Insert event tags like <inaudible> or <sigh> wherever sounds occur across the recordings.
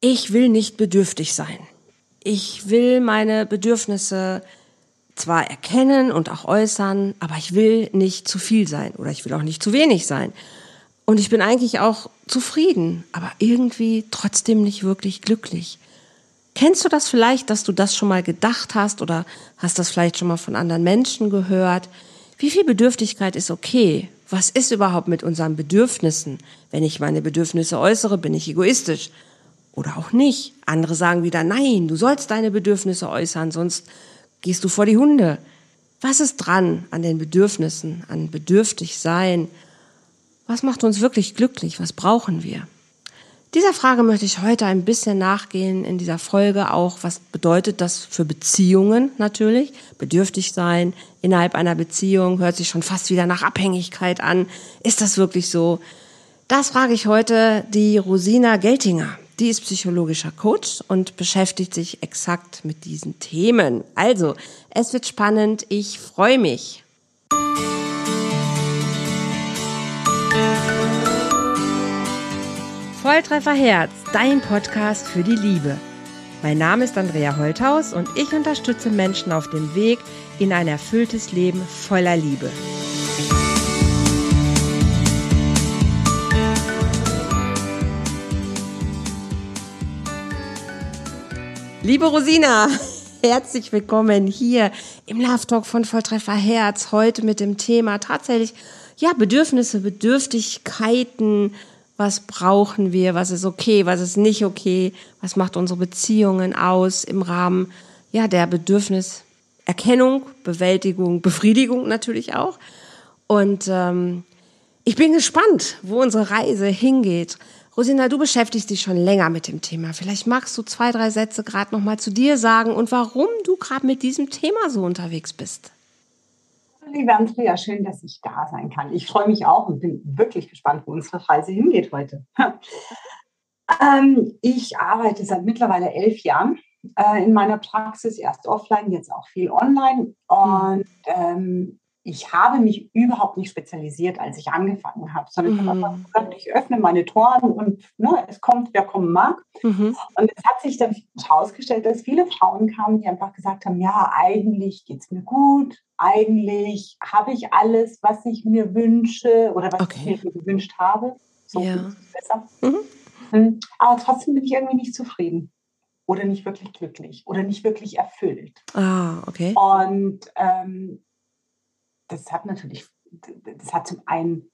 ich will nicht bedürftig sein. Ich will meine Bedürfnisse zwar erkennen und auch äußern, aber ich will nicht zu viel sein oder ich will auch nicht zu wenig sein. Und ich bin eigentlich auch zufrieden, aber irgendwie trotzdem nicht wirklich glücklich. Kennst du das vielleicht, dass du das schon mal gedacht hast oder hast das vielleicht schon mal von anderen Menschen gehört? Wie viel Bedürftigkeit ist okay? Was ist überhaupt mit unseren Bedürfnissen? Wenn ich meine Bedürfnisse äußere, bin ich egoistisch. Oder auch nicht. Andere sagen wieder, nein, du sollst deine Bedürfnisse äußern, sonst gehst du vor die Hunde. Was ist dran an den Bedürfnissen, an bedürftig sein? Was macht uns wirklich glücklich? Was brauchen wir? Dieser Frage möchte ich heute ein bisschen nachgehen in dieser Folge auch. Was bedeutet das für Beziehungen natürlich? Bedürftig sein innerhalb einer Beziehung hört sich schon fast wieder nach Abhängigkeit an. Ist das wirklich so? Das frage ich heute die Rosina Geltinger. Die ist psychologischer Coach und beschäftigt sich exakt mit diesen Themen. Also, es wird spannend. Ich freue mich. Volltreffer Herz, dein Podcast für die Liebe. Mein Name ist Andrea Holthaus und ich unterstütze Menschen auf dem Weg in ein erfülltes Leben voller Liebe. Liebe Rosina, <laughs> herzlich willkommen hier im Love Talk von Volltreffer Herz. Heute mit dem Thema tatsächlich, ja, Bedürfnisse, Bedürftigkeiten. Was brauchen wir? Was ist okay? Was ist nicht okay? Was macht unsere Beziehungen aus im Rahmen, ja, der Bedürfniserkennung, Bewältigung, Befriedigung natürlich auch. Und ähm, ich bin gespannt, wo unsere Reise hingeht. Rosina, du beschäftigst dich schon länger mit dem Thema. Vielleicht magst du zwei, drei Sätze gerade noch mal zu dir sagen und warum du gerade mit diesem Thema so unterwegs bist. Liebe Andrea, schön, dass ich da sein kann. Ich freue mich auch und bin wirklich gespannt, wo unsere Reise hingeht heute. <laughs> ähm, ich arbeite seit mittlerweile elf Jahren äh, in meiner Praxis, erst offline, jetzt auch viel online. Und ähm, ich habe mich überhaupt nicht spezialisiert, als ich angefangen habe, sondern mhm. ich habe einfach gesagt, ich öffne meine Toren und ne, es kommt, wer kommen mag. Mhm. Und es hat sich dann herausgestellt, dass viele Frauen kamen, die einfach gesagt haben, ja, eigentlich geht es mir gut, eigentlich habe ich alles, was ich mir wünsche oder was okay. ich mir gewünscht habe. So ja. besser. Mhm. Hm, aber trotzdem bin ich irgendwie nicht zufrieden oder nicht wirklich glücklich oder nicht wirklich erfüllt. Ah, okay. Und ähm, das hat natürlich, das hat zum einen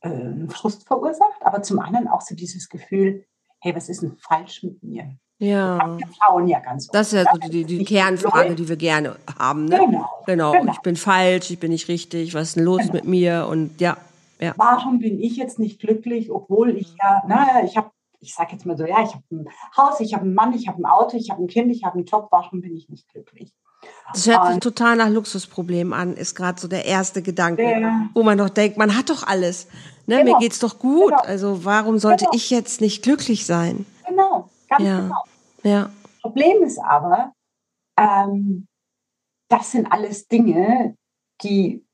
äh, Frust verursacht, aber zum anderen auch so dieses Gefühl, hey, was ist denn falsch mit mir? Ja. Wir Frauen ja ganz oft. Das ist ja so die, die Kernfrage, die wir gerne haben. Ne? Genau, genau. genau. Ich bin falsch, ich bin nicht richtig, was ist denn los genau. mit mir? Und ja, ja. Warum bin ich jetzt nicht glücklich, obwohl ich ja, naja, ich habe, ich sage jetzt mal so, ja, ich habe ein Haus, ich habe einen Mann, ich habe ein Auto, ich habe ein Kind, ich habe einen Job, warum bin ich nicht glücklich? Das hört sich total nach Luxusproblem an, ist gerade so der erste Gedanke, ja. wo man doch denkt, man hat doch alles. Ne? Genau. Mir geht's doch gut. Genau. Also warum sollte genau. ich jetzt nicht glücklich sein? Genau, ganz ja. genau. Ja. Problem ist aber, ähm, das sind alles Dinge, die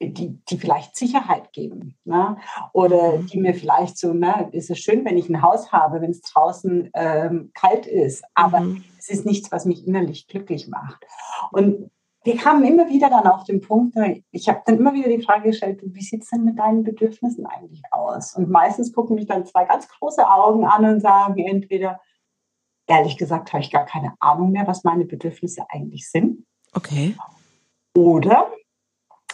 die, die vielleicht Sicherheit geben. Ne? Oder mhm. die mir vielleicht so, ne, ist es schön, wenn ich ein Haus habe, wenn es draußen ähm, kalt ist, aber mhm. Es ist nichts, was mich innerlich glücklich macht. Und wir kamen immer wieder dann auf den Punkt, ich habe dann immer wieder die Frage gestellt, wie sieht es denn mit deinen Bedürfnissen eigentlich aus? Und meistens gucken mich dann zwei ganz große Augen an und sagen entweder, ehrlich gesagt, habe ich gar keine Ahnung mehr, was meine Bedürfnisse eigentlich sind. Okay. Oder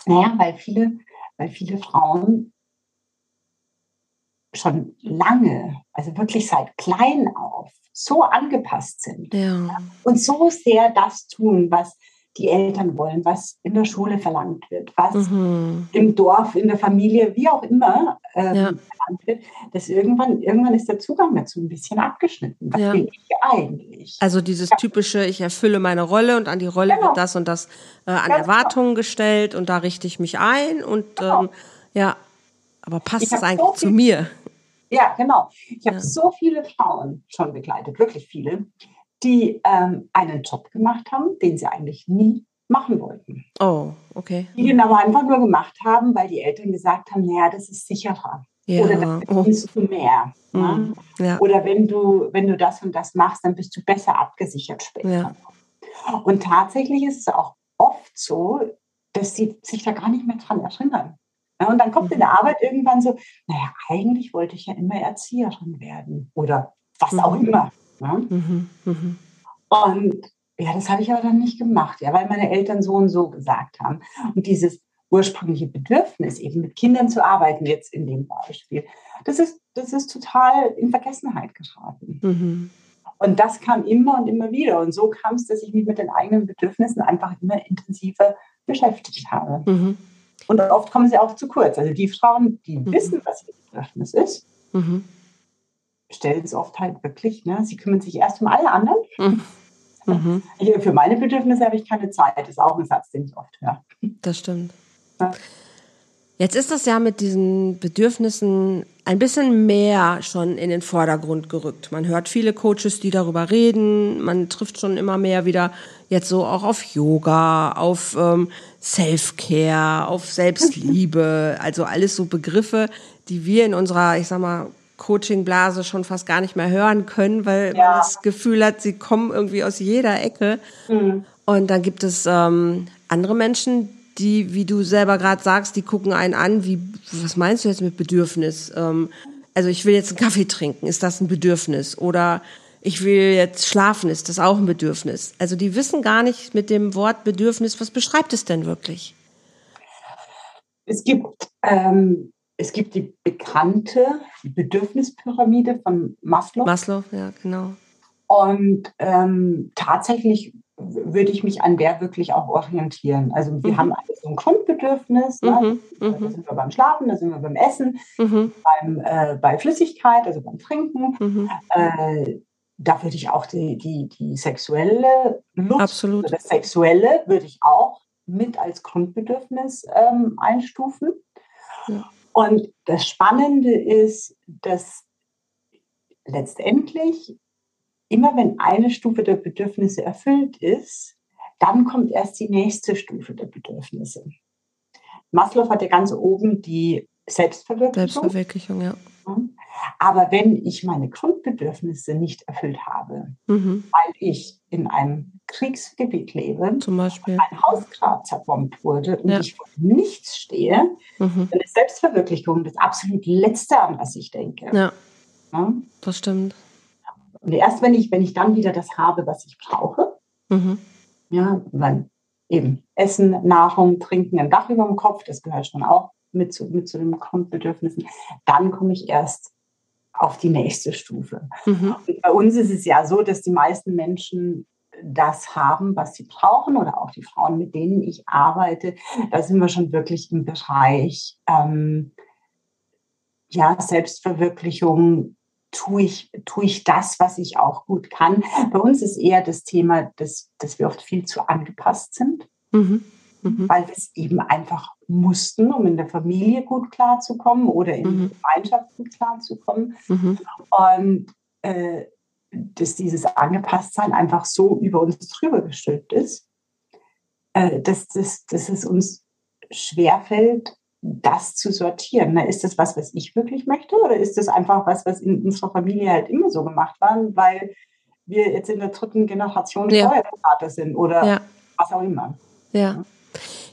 naja, weil viele, weil viele Frauen schon lange, also wirklich seit klein auf, so angepasst sind ja. und so sehr das tun, was die Eltern wollen, was in der Schule verlangt wird, was mhm. im Dorf, in der Familie, wie auch immer ähm, ja. verlangt wird, dass irgendwann, irgendwann ist der Zugang dazu ein bisschen abgeschnitten. Was ja. will ich eigentlich? Also dieses typische, ich erfülle meine Rolle und an die Rolle genau. wird das und das äh, an Ganz Erwartungen genau. gestellt und da richte ich mich ein und genau. ähm, ja, aber passt das eigentlich so zu mir? Ja, genau. Ich habe ja. so viele Frauen schon begleitet, wirklich viele, die ähm, einen Job gemacht haben, den sie eigentlich nie machen wollten. Oh, okay. Die den aber einfach nur gemacht haben, weil die Eltern gesagt haben, naja, das ist sicherer. Ja. Oder dann verdienst oh. du mehr. Mhm. Ja. Oder wenn du, wenn du das und das machst, dann bist du besser abgesichert später. Und tatsächlich ist es auch oft so, dass sie sich da gar nicht mehr dran erinnern. Ja, und dann kommt in der mhm. Arbeit irgendwann so, naja, eigentlich wollte ich ja immer Erzieherin werden oder was mhm. auch immer. Ja? Mhm. Mhm. Und ja, das habe ich aber dann nicht gemacht, ja, weil meine Eltern so und so gesagt haben. Und dieses ursprüngliche Bedürfnis, eben mit Kindern zu arbeiten, jetzt in dem Beispiel, das ist, das ist total in Vergessenheit geraten. Mhm. Und das kam immer und immer wieder. Und so kam es, dass ich mich mit den eigenen Bedürfnissen einfach immer intensiver beschäftigt habe. Mhm. Und oft kommen sie auch zu kurz. Also die Frauen, die mhm. wissen, was ihr Bedürfnis ist, mhm. stellen es oft halt wirklich. Ne? Sie kümmern sich erst um alle anderen. Mhm. mhm. Für meine Bedürfnisse habe ich keine Zeit. Das ist auch ein Satz, den ich oft höre. Das stimmt. Ja. Jetzt ist das ja mit diesen Bedürfnissen ein bisschen mehr schon in den Vordergrund gerückt. Man hört viele Coaches, die darüber reden. Man trifft schon immer mehr wieder jetzt so auch auf Yoga, auf ähm, Self-Care, auf Selbstliebe. Also alles so Begriffe, die wir in unserer, ich sag mal, Coaching-Blase schon fast gar nicht mehr hören können, weil ja. man das Gefühl hat, sie kommen irgendwie aus jeder Ecke. Mhm. Und dann gibt es ähm, andere Menschen, die, wie du selber gerade sagst, die gucken einen an, wie, was meinst du jetzt mit Bedürfnis? Ähm, also ich will jetzt einen Kaffee trinken, ist das ein Bedürfnis? Oder ich will jetzt schlafen, ist das auch ein Bedürfnis? Also die wissen gar nicht mit dem Wort Bedürfnis, was beschreibt es denn wirklich? Es gibt, ähm, es gibt die bekannte Bedürfnispyramide von Maslow. Maslow, ja, genau. Und ähm, tatsächlich würde ich mich an der wirklich auch orientieren. Also wir mhm. haben alle so ein Grundbedürfnis. Ne? Mhm. Da mhm. sind wir beim Schlafen, da sind wir beim Essen, mhm. beim, äh, bei Flüssigkeit, also beim Trinken. Mhm. Äh, da würde ich auch die, die, die sexuelle Lust, Absolut. das Sexuelle würde ich auch mit als Grundbedürfnis ähm, einstufen. Ja. Und das Spannende ist, dass letztendlich immer wenn eine Stufe der Bedürfnisse erfüllt ist, dann kommt erst die nächste Stufe der Bedürfnisse. Maslow hat ja ganz oben die Selbstverwirklichung. Selbstverwirklichung, ja. Aber wenn ich meine Grundbedürfnisse nicht erfüllt habe, mhm. weil ich in einem Kriegsgebiet lebe, Zum Beispiel. ein Haus gerade zerbombt wurde und ja. ich vor nichts stehe, mhm. dann ist Selbstverwirklichung das absolut Letzte, an was ich denke. Ja, ja? das stimmt. Und erst wenn ich, wenn ich dann wieder das habe, was ich brauche, mhm. ja, weil eben Essen, Nahrung, Trinken, ein Dach über dem Kopf, das gehört schon auch mit zu, mit zu den Grundbedürfnissen, dann komme ich erst auf die nächste Stufe. Mhm. Bei uns ist es ja so, dass die meisten Menschen das haben, was sie brauchen oder auch die Frauen, mit denen ich arbeite, da sind wir schon wirklich im Bereich ähm, ja, Selbstverwirklichung, tue ich, tue ich das, was ich auch gut kann. Bei uns ist eher das Thema, dass, dass wir oft viel zu angepasst sind, mhm. Mhm. weil wir es eben einfach mussten, um in der Familie gut klarzukommen oder in mhm. der Gemeinschaft gut klarzukommen. Mhm. Und äh, dass dieses Angepasstsein einfach so über uns drüber gestülpt ist, äh, dass, dass, dass es uns schwerfällt, das zu sortieren. Na, ist das was, was ich wirklich möchte oder ist das einfach was, was in unserer Familie halt immer so gemacht war, weil wir jetzt in der dritten Generation ja. Steuerberater sind oder ja. was auch immer. Ja.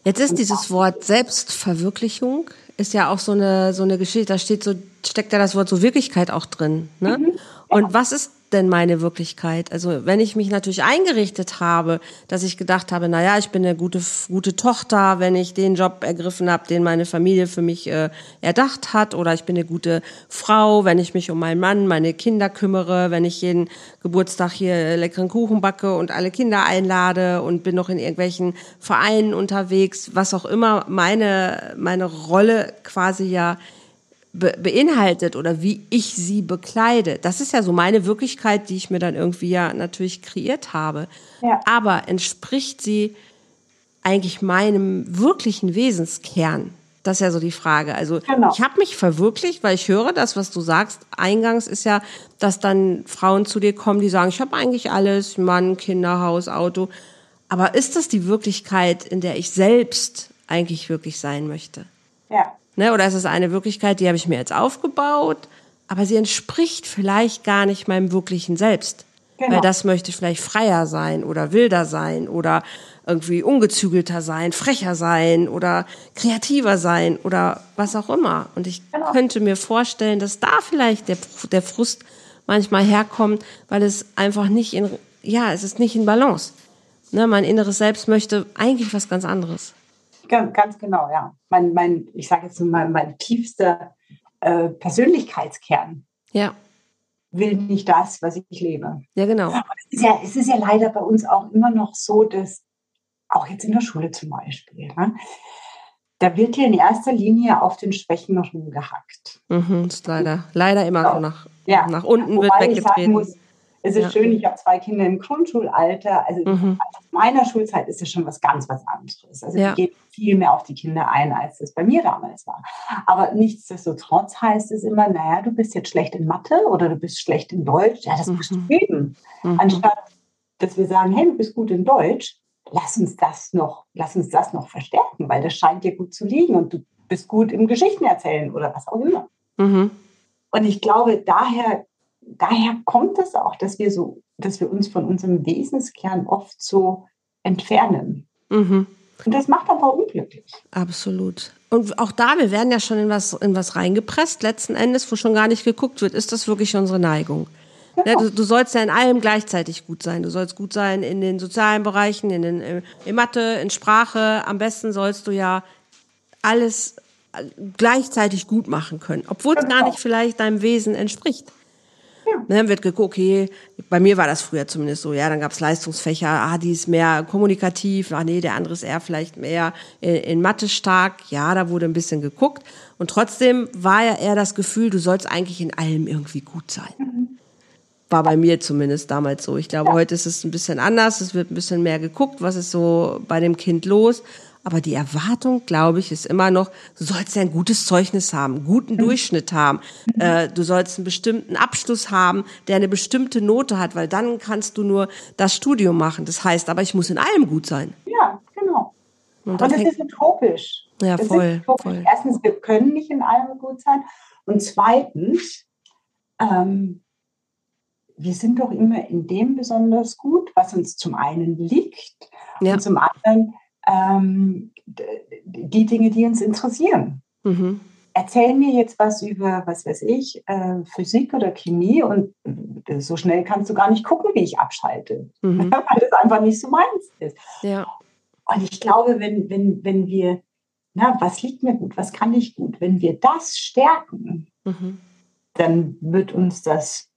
Jetzt ist dieses Wort Selbstverwirklichung ist ja auch so eine so eine Geschichte. Da steht so steckt ja das Wort so Wirklichkeit auch drin. Ne? Mhm. Und was ist denn meine Wirklichkeit? Also wenn ich mich natürlich eingerichtet habe, dass ich gedacht habe, na ja, ich bin eine gute gute Tochter, wenn ich den Job ergriffen habe, den meine Familie für mich äh, erdacht hat, oder ich bin eine gute Frau, wenn ich mich um meinen Mann, meine Kinder kümmere, wenn ich jeden Geburtstag hier leckeren Kuchen backe und alle Kinder einlade und bin noch in irgendwelchen Vereinen unterwegs, was auch immer meine meine Rolle quasi ja be beinhaltet oder wie ich sie bekleide. Das ist ja so meine Wirklichkeit, die ich mir dann irgendwie ja natürlich kreiert habe. Ja. Aber entspricht sie eigentlich meinem wirklichen Wesenskern? Das ist ja so die Frage. Also genau. ich habe mich verwirklicht, weil ich höre das, was du sagst. Eingangs ist ja, dass dann Frauen zu dir kommen, die sagen, ich habe eigentlich alles, Mann, Kinder, Haus, Auto. Aber ist das die Wirklichkeit, in der ich selbst eigentlich wirklich sein möchte? Ja, Ne? Oder ist es eine Wirklichkeit, die habe ich mir jetzt aufgebaut, aber sie entspricht vielleicht gar nicht meinem wirklichen Selbst. Genau. Weil das möchte vielleicht freier sein oder wilder sein oder irgendwie ungezügelter sein, frecher sein oder kreativer sein oder was auch immer. Und ich genau. könnte mir vorstellen, dass da vielleicht der, der Frust manchmal herkommt, weil es einfach nicht in, ja, es ist nicht in Balance. Ne, mein inneres Selbst möchte eigentlich was ganz anderes. Ganz, genau, ja. Mein, mein, ich sage jetzt mal, mein tiefster äh, Persönlichkeitskern. Ja will nicht das, was ich lebe. Ja, genau. Es ist ja, es ist ja leider bei uns auch immer noch so, dass auch jetzt in der Schule zum Beispiel, ne, da wird ja in erster Linie auf den Schwächen noch rumgehackt. Mhm, ist leider, leider immer so nach, ja. nach unten Wobei wird weggetreten. Muss, es ist ja. schön, ich habe zwei Kinder im Grundschulalter. Also mhm. aus meiner Schulzeit ist es schon was ganz was anderes. Also ja. die geht viel mehr auf die Kinder ein, als das bei mir damals war. Aber nichtsdestotrotz heißt es immer, naja, du bist jetzt schlecht in Mathe oder du bist schlecht in Deutsch. Ja, das mhm. musst du üben. Mhm. Anstatt, dass wir sagen, hey, du bist gut in Deutsch, lass uns das noch, lass uns das noch verstärken, weil das scheint dir gut zu liegen und du bist gut im Geschichten erzählen oder was auch immer. Mhm. Und ich glaube, daher, daher kommt es auch, dass wir so, dass wir uns von unserem Wesenskern oft so entfernen. Mhm. Und das macht aber unglücklich. Absolut. Und auch da, wir werden ja schon in was, in was reingepresst, letzten Endes, wo schon gar nicht geguckt wird, ist das wirklich unsere Neigung? Ja, du, du, sollst ja in allem gleichzeitig gut sein. Du sollst gut sein in den sozialen Bereichen, in, den, äh, in Mathe, in Sprache. Am besten sollst du ja alles äh, gleichzeitig gut machen können, obwohl es gar nicht vielleicht deinem Wesen entspricht. Ja. Dann wird geguckt, okay, bei mir war das früher zumindest so, ja, dann gab es Leistungsfächer, ah, die ist mehr kommunikativ, ah nee, der andere ist eher vielleicht mehr in, in Mathe stark, ja, da wurde ein bisschen geguckt. Und trotzdem war ja eher das Gefühl, du sollst eigentlich in allem irgendwie gut sein. Mhm. War bei mir zumindest damals so. Ich glaube, ja. heute ist es ein bisschen anders. Es wird ein bisschen mehr geguckt, was ist so bei dem Kind los. Aber die Erwartung, glaube ich, ist immer noch, du sollst ja ein gutes Zeugnis haben, einen guten mhm. Durchschnitt haben. Mhm. Äh, du sollst einen bestimmten Abschluss haben, der eine bestimmte Note hat, weil dann kannst du nur das Studium machen. Das heißt, aber ich muss in allem gut sein. Ja, genau. Und, Und das ist utopisch. Ja, das voll, utopisch. voll. Erstens, wir können nicht in allem gut sein. Und zweitens, ähm, wir sind doch immer in dem besonders gut, was uns zum einen liegt ja. und zum anderen ähm, die Dinge, die uns interessieren. Mhm. Erzähl mir jetzt was über, was weiß ich, äh, Physik oder Chemie und äh, so schnell kannst du gar nicht gucken, wie ich abschalte, <laughs> mhm. weil das einfach nicht so meins ist. Ja. Und ich glaube, wenn, wenn, wenn wir, na, was liegt mir gut, was kann ich gut, wenn wir das stärken, mhm. dann wird uns das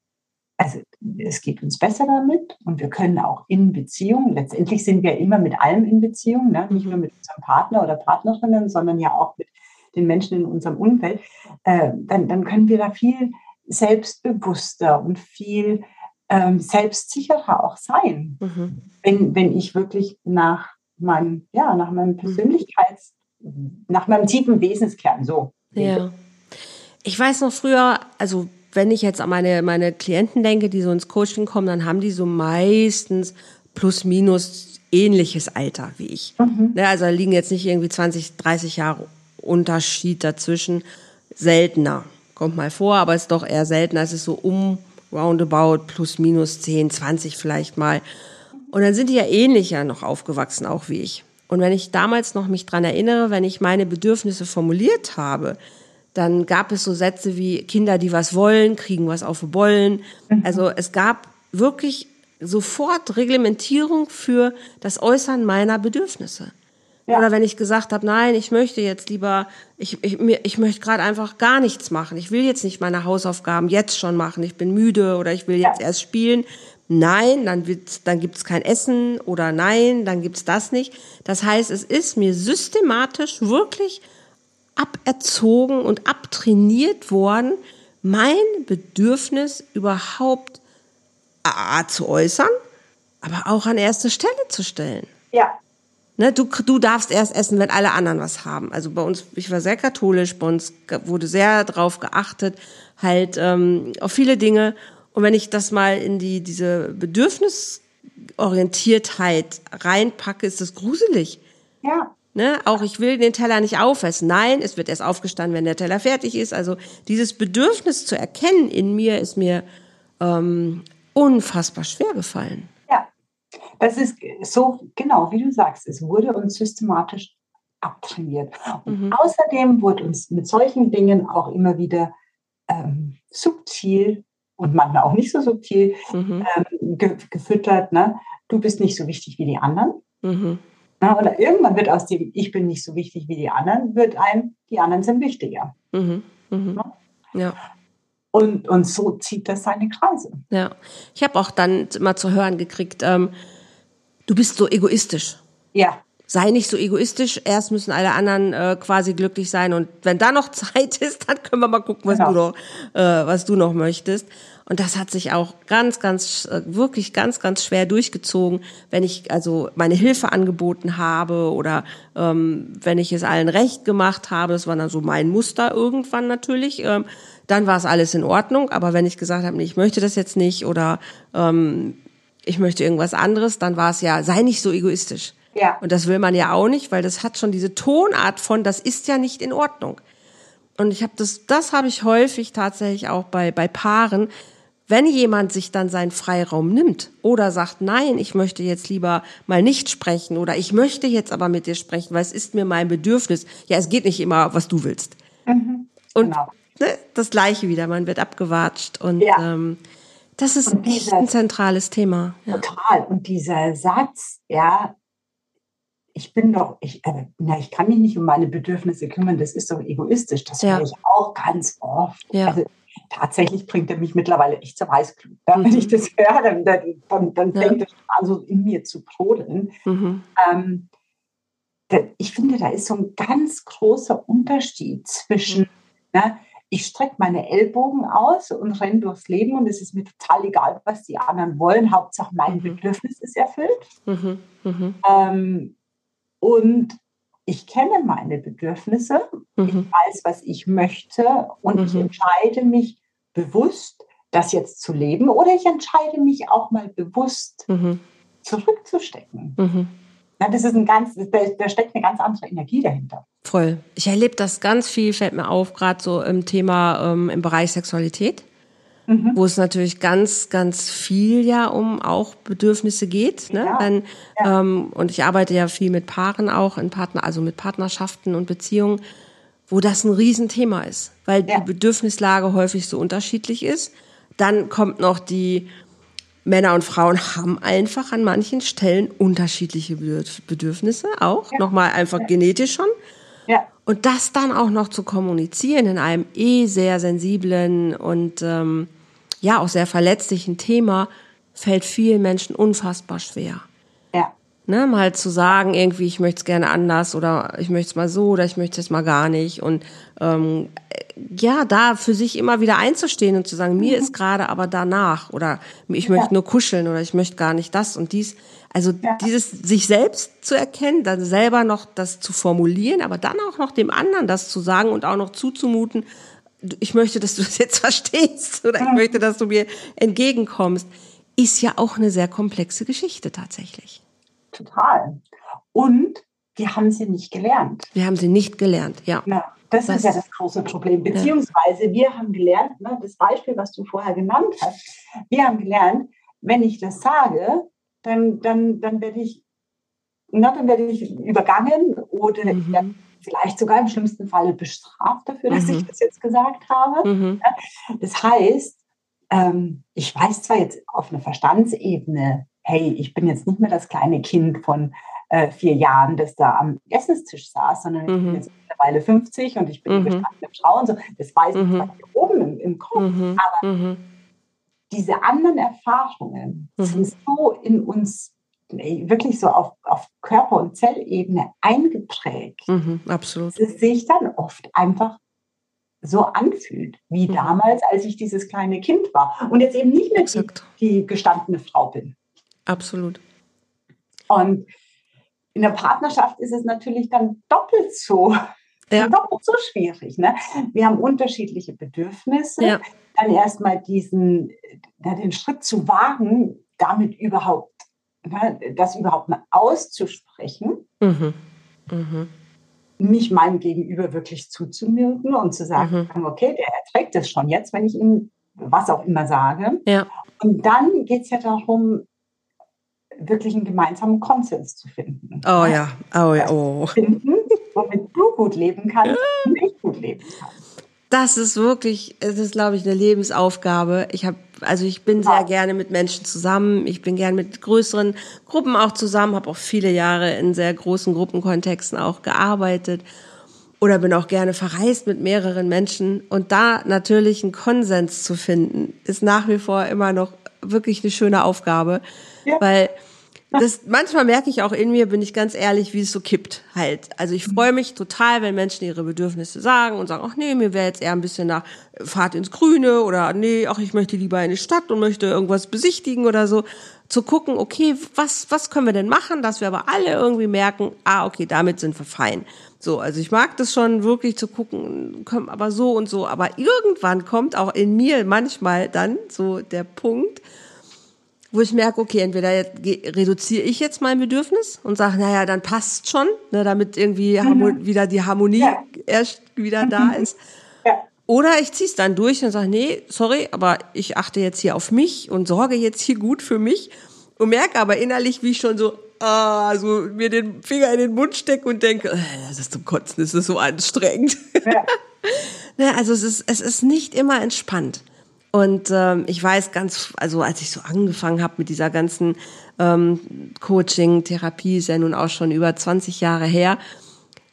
also es geht uns besser damit und wir können auch in Beziehungen, letztendlich sind wir immer mit allem in Beziehung, ne? nicht nur mit unserem Partner oder Partnerinnen, sondern ja auch mit den Menschen in unserem Umfeld, äh, dann, dann können wir da viel selbstbewusster und viel ähm, selbstsicherer auch sein, mhm. wenn, wenn ich wirklich nach meinem, ja, nach meinem mhm. Persönlichkeits, nach meinem tiefen Wesenskern so. Ja. Ich weiß noch früher, also wenn ich jetzt an meine, meine Klienten denke, die so ins Coaching kommen, dann haben die so meistens plus minus ähnliches Alter wie ich. Mhm. Ne, also da liegen jetzt nicht irgendwie 20, 30 Jahre Unterschied dazwischen. Seltener. Kommt mal vor, aber ist doch eher seltener. Es ist so um roundabout plus minus 10, 20 vielleicht mal. Und dann sind die ja ähnlicher noch aufgewachsen, auch wie ich. Und wenn ich damals noch mich dran erinnere, wenn ich meine Bedürfnisse formuliert habe, dann gab es so Sätze wie Kinder, die was wollen, kriegen was auf Bollen. Mhm. Also es gab wirklich sofort Reglementierung für das Äußern meiner Bedürfnisse. Ja. Oder wenn ich gesagt habe, nein, ich möchte jetzt lieber, ich, ich, ich möchte gerade einfach gar nichts machen. Ich will jetzt nicht meine Hausaufgaben jetzt schon machen. Ich bin müde oder ich will jetzt ja. erst spielen. Nein, dann, wird, dann gibt es kein Essen oder nein, dann gibt es das nicht. Das heißt, es ist mir systematisch wirklich aberzogen und abtrainiert worden, mein Bedürfnis überhaupt A, zu äußern, aber auch an erste Stelle zu stellen. Ja. Ne, du, du darfst erst essen, wenn alle anderen was haben. Also bei uns, ich war sehr katholisch, bei uns wurde sehr drauf geachtet, halt ähm, auf viele Dinge. Und wenn ich das mal in die diese Bedürfnisorientiertheit reinpacke, ist das gruselig. Ja. Ne? Auch ich will den Teller nicht aufessen. Nein, es wird erst aufgestanden, wenn der Teller fertig ist. Also dieses Bedürfnis zu erkennen in mir ist mir ähm, unfassbar schwer gefallen. Ja, das ist so genau, wie du sagst. Es wurde uns systematisch abtrainiert. Und mhm. außerdem wurde uns mit solchen Dingen auch immer wieder ähm, subtil und manchmal auch nicht so subtil mhm. ähm, ge gefüttert. Ne? Du bist nicht so wichtig wie die anderen. Mhm. Na, oder irgendwann wird aus dem Ich bin nicht so wichtig wie die anderen, wird ein, die anderen sind wichtiger. Mhm. Mhm. Ja. Und, und so zieht das seine Kreise. Ja. Ich habe auch dann mal zu hören gekriegt, ähm, du bist so egoistisch. Ja. Sei nicht so egoistisch, erst müssen alle anderen äh, quasi glücklich sein und wenn da noch <laughs> Zeit ist, dann können wir mal gucken, was, genau. du, noch, äh, was du noch möchtest. Und das hat sich auch ganz, ganz, äh, wirklich ganz, ganz schwer durchgezogen, wenn ich also meine Hilfe angeboten habe oder ähm, wenn ich es allen recht gemacht habe. Das war dann so mein Muster irgendwann natürlich. Ähm, dann war es alles in Ordnung. Aber wenn ich gesagt habe, nee, ich möchte das jetzt nicht oder ähm, ich möchte irgendwas anderes, dann war es ja, sei nicht so egoistisch. Ja. Und das will man ja auch nicht, weil das hat schon diese Tonart von, das ist ja nicht in Ordnung. Und ich habe das, das habe ich häufig tatsächlich auch bei, bei Paaren, wenn jemand sich dann seinen Freiraum nimmt oder sagt, nein, ich möchte jetzt lieber mal nicht sprechen oder ich möchte jetzt aber mit dir sprechen, weil es ist mir mein Bedürfnis. Ja, es geht nicht immer, was du willst. Mhm, und genau. ne, das Gleiche wieder, man wird abgewatscht und ja. ähm, das ist und dieser, ein zentrales Thema. Ja. Total. Und dieser Satz, ja, ich bin doch, ich, äh, na, ich kann mich nicht um meine Bedürfnisse kümmern, das ist doch egoistisch. Das ja. höre ich auch ganz oft. Ja. Also, tatsächlich bringt er mich mittlerweile echt zur Weißglut. Mhm. Wenn ich das höre, dann, dann, dann fängt ja. es an, so in mir zu brodeln. Mhm. Ähm, ich finde, da ist so ein ganz großer Unterschied zwischen, mhm. ne, ich strecke meine Ellbogen aus und renne durchs Leben und es ist mir total egal, was die anderen wollen. Hauptsache mein mhm. Bedürfnis ist erfüllt. Mhm. Mhm. Ähm, und ich kenne meine Bedürfnisse, mhm. ich weiß, was ich möchte und mhm. ich entscheide mich bewusst, das jetzt zu leben oder ich entscheide mich auch mal bewusst mhm. zurückzustecken. Mhm. Ja, das ist ein ganz, da, da, steckt eine ganz andere Energie dahinter. Voll. Ich erlebe das ganz viel, fällt mir auf, gerade so im Thema ähm, im Bereich Sexualität mhm. wo es natürlich ganz, ganz viel ja um auch Bedürfnisse geht. Ne? Ja. Dann, ja. Ähm, und ich arbeite ja viel mit Paaren auch, in Partner, also mit Partnerschaften und Beziehungen, wo das ein Riesenthema ist, weil ja. die Bedürfnislage häufig so unterschiedlich ist. Dann kommt noch die Männer und Frauen haben einfach an manchen Stellen unterschiedliche Bedürfnisse auch, nochmal einfach genetisch schon. Ja. Und das dann auch noch zu kommunizieren in einem eh sehr sensiblen und ähm, ja auch sehr verletzlichen Thema, fällt vielen Menschen unfassbar schwer. Ne, mal zu sagen, irgendwie, ich möchte es gerne anders oder ich möchte es mal so oder ich möchte es mal gar nicht. Und ähm, ja, da für sich immer wieder einzustehen und zu sagen, mir mhm. ist gerade aber danach oder ich möchte ja. nur kuscheln oder ich möchte gar nicht das und dies. Also ja. dieses sich selbst zu erkennen, dann selber noch das zu formulieren, aber dann auch noch dem anderen das zu sagen und auch noch zuzumuten, ich möchte, dass du das jetzt <laughs> verstehst oder ich möchte, dass du mir entgegenkommst, ist ja auch eine sehr komplexe Geschichte tatsächlich. Total. Und wir haben sie nicht gelernt. Wir haben sie nicht gelernt, ja. ja das, das, ist ja das große Problem. Beziehungsweise wir haben gelernt, ne, das Beispiel, was du vorher genannt hast, wir haben gelernt, wenn ich das sage, dann, dann, dann werde ich, na, dann werde ich übergangen oder mhm. dann vielleicht sogar im schlimmsten Falle bestraft dafür, dass mhm. ich das jetzt gesagt habe. Mhm. Das heißt, ähm, ich weiß zwar jetzt auf einer Verstandsebene, hey, ich bin jetzt nicht mehr das kleine Kind von äh, vier Jahren, das da am Essenstisch saß, sondern ich bin mhm. jetzt mittlerweile 50 und ich bin mhm. gestandene Frau und so. Das weiß ich mhm. zwar hier oben im, im Kopf, mhm. aber mhm diese anderen Erfahrungen mhm. sind so in uns wirklich so auf, auf Körper- und Zellebene eingeprägt, mhm, absolut. dass es sich dann oft einfach so anfühlt, wie mhm. damals, als ich dieses kleine Kind war und jetzt eben nicht mehr die, die, gestandene Frau bin. Absolut. Und in der Partnerschaft ist es natürlich dann doppelt so, ja. <laughs> doppelt so schwierig. Ne? Wir haben unterschiedliche Bedürfnisse. Ja dann erstmal diesen, den Schritt zu wagen, damit überhaupt, das überhaupt mal auszusprechen. Mhm. mhm. mich meinem Gegenüber wirklich zuzumuten und zu sagen, mhm. okay, der erträgt das schon jetzt, wenn ich ihm was auch immer sage. Ja. Und dann geht es ja darum, wirklich einen gemeinsamen Konsens zu finden. Oh ja, oh ja, oh. Finden, womit du gut leben kannst und ich gut leben kann. Das ist wirklich, das ist, glaube ich, eine Lebensaufgabe. Ich habe, also ich bin sehr gerne mit Menschen zusammen. Ich bin gerne mit größeren Gruppen auch zusammen. Habe auch viele Jahre in sehr großen Gruppenkontexten auch gearbeitet oder bin auch gerne verreist mit mehreren Menschen. Und da natürlich einen Konsens zu finden, ist nach wie vor immer noch wirklich eine schöne Aufgabe, ja. weil das, manchmal merke ich auch in mir, bin ich ganz ehrlich, wie es so kippt halt. Also ich freue mich total, wenn Menschen ihre Bedürfnisse sagen und sagen, ach nee, mir wäre jetzt eher ein bisschen nach Fahrt ins Grüne oder nee, ach ich möchte lieber in die Stadt und möchte irgendwas besichtigen oder so. Zu gucken, okay, was, was können wir denn machen, dass wir aber alle irgendwie merken, ah, okay, damit sind wir fein. So, also ich mag das schon wirklich zu gucken, aber so und so. Aber irgendwann kommt auch in mir manchmal dann so der Punkt, wo ich merke, okay, entweder reduziere ich jetzt mein Bedürfnis und sage, naja, dann passt schon, ne, damit irgendwie mhm. wieder die Harmonie ja. erst wieder da ist. Ja. Oder ich ziehe es dann durch und sage, nee, sorry, aber ich achte jetzt hier auf mich und sorge jetzt hier gut für mich und merke aber innerlich, wie ich schon so, ah, so mir den Finger in den Mund stecke und denke, äh, das ist zum Kotzen, das ist so anstrengend. Ja. <laughs> ne, also es ist, es ist nicht immer entspannt. Und ähm, ich weiß ganz, also als ich so angefangen habe mit dieser ganzen ähm, Coaching, Therapie, ist ja nun auch schon über 20 Jahre her,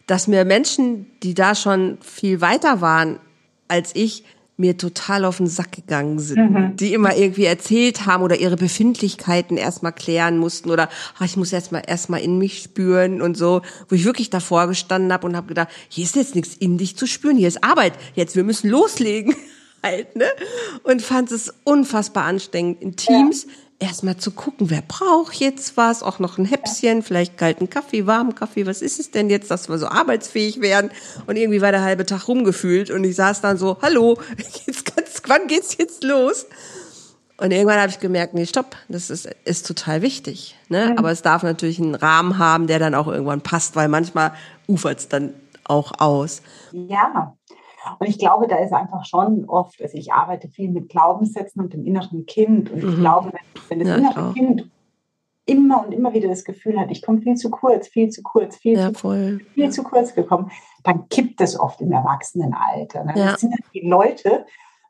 dass mir Menschen, die da schon viel weiter waren als ich, mir total auf den Sack gegangen sind, mhm. die immer irgendwie erzählt haben oder ihre Befindlichkeiten erstmal klären mussten oder ach, ich muss erstmal erstmal in mich spüren und so, wo ich wirklich davor gestanden habe und habe gedacht, hier ist jetzt nichts in dich zu spüren, hier ist Arbeit, jetzt wir müssen loslegen halt, ne? Und fand es unfassbar anstrengend in Teams. Ja. Erstmal zu gucken, wer braucht jetzt was, auch noch ein Häppchen, vielleicht kalten Kaffee, warmen Kaffee, was ist es denn jetzt, dass wir so arbeitsfähig werden? Und irgendwie war der halbe Tag rumgefühlt und ich saß dann so, hallo, <laughs> jetzt ganz, wann geht's jetzt los? Und irgendwann habe ich gemerkt, nee, stopp, das ist, ist total wichtig. Ne? Mhm. Aber es darf natürlich einen Rahmen haben, der dann auch irgendwann passt, weil manchmal ufert es dann auch aus. Ja, und ich glaube, da ist einfach schon oft, also ich arbeite viel mit Glaubenssätzen und dem inneren Kind. Und ich mhm. glaube, wenn, das ja, innere Kind immer und immer wieder das Gefühl hat, ich komme viel zu kurz, viel zu kurz, viel, ja, zu, viel zu kurz gekommen, dann kippt es oft im Erwachsenenalter. Ne? Ja. Das sind die Leute,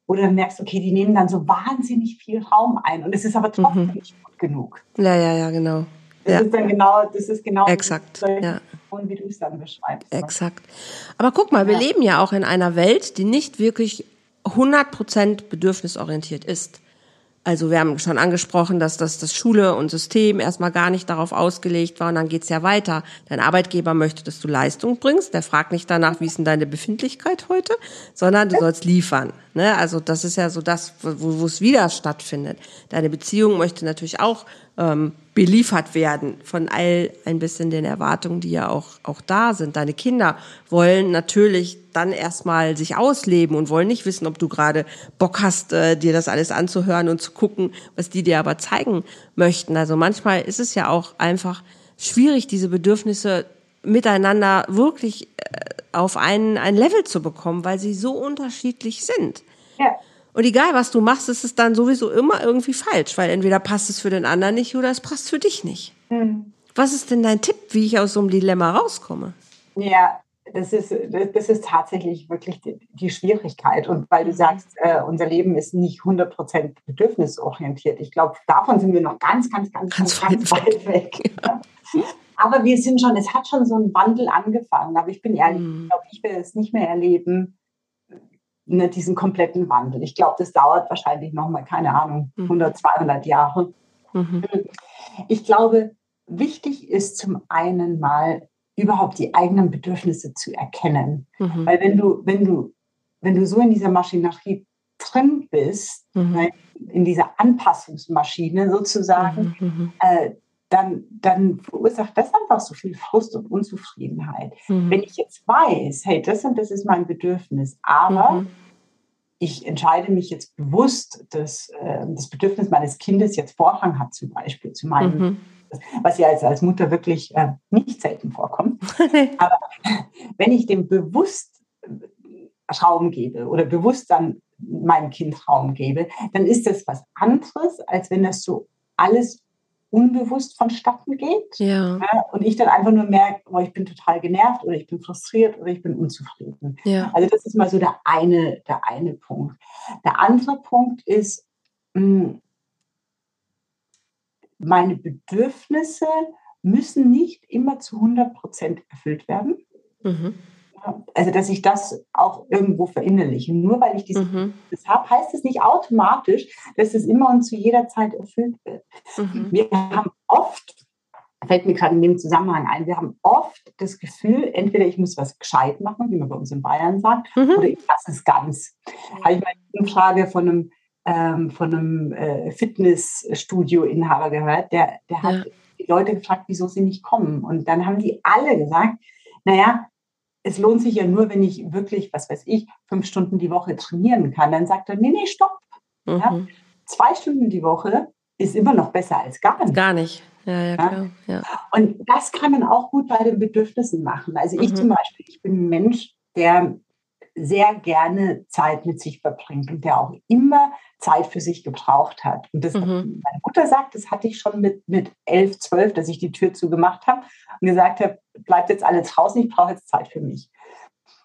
wo du dann merkst, okay, die nehmen dann so wahnsinnig viel Raum ein und es ist aber trotzdem mhm. nicht gut genug. Ja, ja, ja, genau. Das ja. ist dann genau, das ist genau Exakt. Ja wie du es dann beschreibst. Ne? Exakt. Aber guck mal, wir ja. leben ja auch in einer Welt, die nicht wirklich 100% bedürfnisorientiert ist. Also wir haben schon angesprochen, dass das, das Schule und System erstmal gar nicht darauf ausgelegt war und dann geht's ja weiter. Dein Arbeitgeber möchte, dass du Leistung bringst. Der fragt nicht danach, wie ist denn deine Befindlichkeit heute, sondern du sollst liefern. Ne? Also das ist ja so das, wo, wo es wieder stattfindet. Deine Beziehung möchte natürlich auch ähm, beliefert werden von all ein bisschen den Erwartungen, die ja auch, auch da sind. Deine Kinder wollen natürlich dann erstmal sich ausleben und wollen nicht wissen, ob du gerade Bock hast, äh, dir das alles anzuhören und zu gucken, was die dir aber zeigen möchten. Also manchmal ist es ja auch einfach schwierig, diese Bedürfnisse miteinander wirklich äh, auf ein, ein Level zu bekommen, weil sie so unterschiedlich sind. Ja. Und egal, was du machst, ist es dann sowieso immer irgendwie falsch, weil entweder passt es für den anderen nicht oder es passt für dich nicht. Mhm. Was ist denn dein Tipp, wie ich aus so einem Dilemma rauskomme? Ja, das ist, das ist tatsächlich wirklich die, die Schwierigkeit. Und weil du sagst, äh, unser Leben ist nicht 100% bedürfnisorientiert. Ich glaube, davon sind wir noch ganz, ganz, ganz, ganz, ganz weit weg. Ja. <laughs> Aber wir sind schon, es hat schon so ein Wandel angefangen. Aber ich bin ehrlich, mhm. ich glaube, ich werde es nicht mehr erleben, ne, diesen kompletten Wandel. Ich glaube, das dauert wahrscheinlich noch mal, keine Ahnung, 100, mhm. 200 Jahre. Mhm. Ich glaube, wichtig ist zum einen mal überhaupt die eigenen Bedürfnisse zu erkennen. Mhm. Weil wenn du, wenn du, wenn du so in dieser Maschinerie drin bist, mhm. ne, in dieser Anpassungsmaschine sozusagen, mhm. mhm. äh, dann, dann verursacht das einfach so viel Frust und Unzufriedenheit. Mhm. Wenn ich jetzt weiß, hey, das und das ist mein Bedürfnis, aber. Ich entscheide mich jetzt bewusst, dass äh, das Bedürfnis meines Kindes jetzt Vorrang hat, zum Beispiel zu meinem, mhm. was ja als, als Mutter wirklich äh, nicht selten vorkommt. <laughs> Aber wenn ich dem bewusst Raum gebe oder bewusst dann meinem Kind Raum gebe, dann ist das was anderes, als wenn das so alles unbewusst vonstatten geht. Ja. ja. und ich dann einfach nur merke, oh, ich bin total genervt oder ich bin frustriert oder ich bin unzufrieden. Ja. Also das ist mal so der eine, der eine Punkt. Der andere Punkt ist, mh, hm, meine Bedürfnisse müssen nicht immer zu 100 Prozent erfüllt werden. Mhm. Also, dass ich das auch irgendwo verinnerliche. Nur weil ich dieses mhm. habe, heißt es nicht automatisch, dass es immer und zu jeder Zeit erfüllt wird. Mhm. Wir haben oft, fällt mir gerade in dem Zusammenhang ein, wir haben oft das Gefühl, entweder ich muss was gescheit machen, wie man bei uns in Bayern sagt, mhm. oder ich lasse es ganz. Habe ich mal eine Frage von einem, ähm, von einem äh, Fitnessstudio-Inhaber gehört, der, der hat ja. die Leute gefragt, wieso sie nicht kommen. Und dann haben die alle gesagt, naja, es lohnt sich ja nur, wenn ich wirklich, was weiß ich, fünf Stunden die Woche trainieren kann. Dann sagt er, nee, nee, stopp. Mhm. Ja, zwei Stunden die Woche ist immer noch besser als gar nicht. Gar nicht. Ja, ja, klar. Ja. Und das kann man auch gut bei den Bedürfnissen machen. Also ich mhm. zum Beispiel, ich bin ein Mensch, der sehr gerne Zeit mit sich verbringt und der auch immer Zeit für sich gebraucht hat. Und das, mhm. meine Mutter sagt, das hatte ich schon mit, mit elf, zwölf, dass ich die Tür zugemacht habe und gesagt habe, bleibt jetzt alle draußen, ich brauche jetzt Zeit für mich.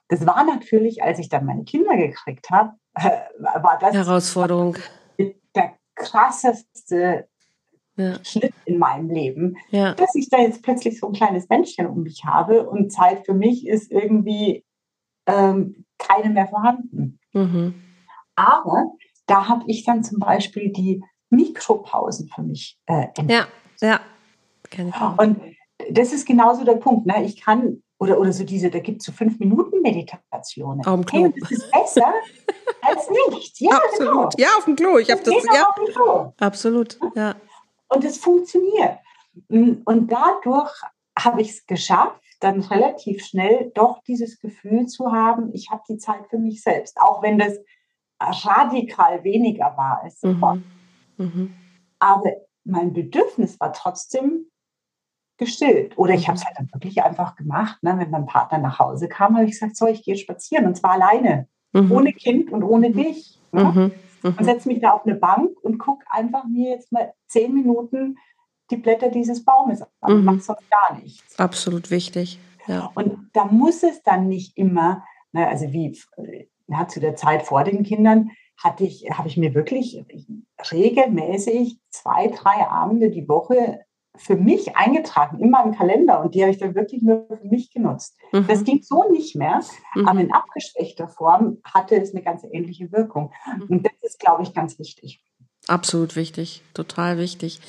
Das war natürlich, als ich dann meine Kinder gekriegt habe, äh, war das Herausforderung. Der krasseste ja. Schnitt in meinem Leben, ja. dass ich da jetzt plötzlich so ein kleines Männchen um mich habe und Zeit für mich ist irgendwie ähm, keine mehr vorhanden. Mhm. Aber da habe ich dann zum Beispiel die Mikropausen für mich äh, entdeckt. Ja, ja. Und das ist genauso der Punkt. Ne? Ich kann, oder, oder so diese, da gibt es so fünf Minuten Meditationen. Auf dem Klo. Hey, das ist besser <laughs> als nicht. Ja, Absolut. Genau. Ja, auf dem Klo. Ich habe das. Ja. Absolut, ja. Und es funktioniert. Und dadurch habe ich es geschafft, dann relativ schnell doch dieses Gefühl zu haben, ich habe die Zeit für mich selbst, auch wenn das radikal weniger war als sofort. Mhm. Mhm. Aber mein Bedürfnis war trotzdem gestillt. Oder ich habe es halt dann wirklich einfach gemacht. Ne? Wenn mein Partner nach Hause kam, habe ich gesagt, so, ich gehe spazieren und zwar alleine, mhm. ohne Kind und ohne dich. Ne? Mhm. Und setze mich da auf eine Bank und gucke einfach mir jetzt mal zehn Minuten die Blätter dieses Baumes an. Mhm. Mache sonst gar nichts. Absolut wichtig. Ja. Und da muss es dann nicht immer, ne, also wie ja, zu der Zeit vor den Kindern, hatte ich, habe ich mir wirklich regelmäßig zwei, drei Abende die Woche für mich eingetragen in meinem Kalender und die habe ich dann wirklich nur für mich genutzt. Mhm. Das ging so nicht mehr, mhm. aber in abgeschwächter Form hatte es eine ganz ähnliche Wirkung. Mhm. Und das ist, glaube ich, ganz wichtig. Absolut wichtig, total wichtig.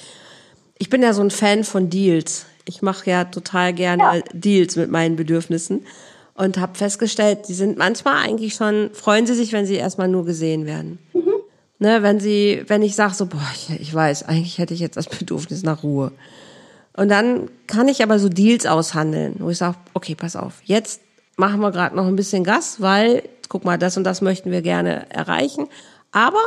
Ich bin ja so ein Fan von Deals. Ich mache ja total gerne ja. Deals mit meinen Bedürfnissen und habe festgestellt, die sind manchmal eigentlich schon, freuen sie sich, wenn sie erstmal nur gesehen werden. Mhm. Ne, wenn sie, wenn ich sage so, boah, ich, ich weiß, eigentlich hätte ich jetzt das Bedürfnis nach Ruhe. Und dann kann ich aber so Deals aushandeln, wo ich sage, okay, pass auf, jetzt machen wir gerade noch ein bisschen Gas, weil, guck mal, das und das möchten wir gerne erreichen. Aber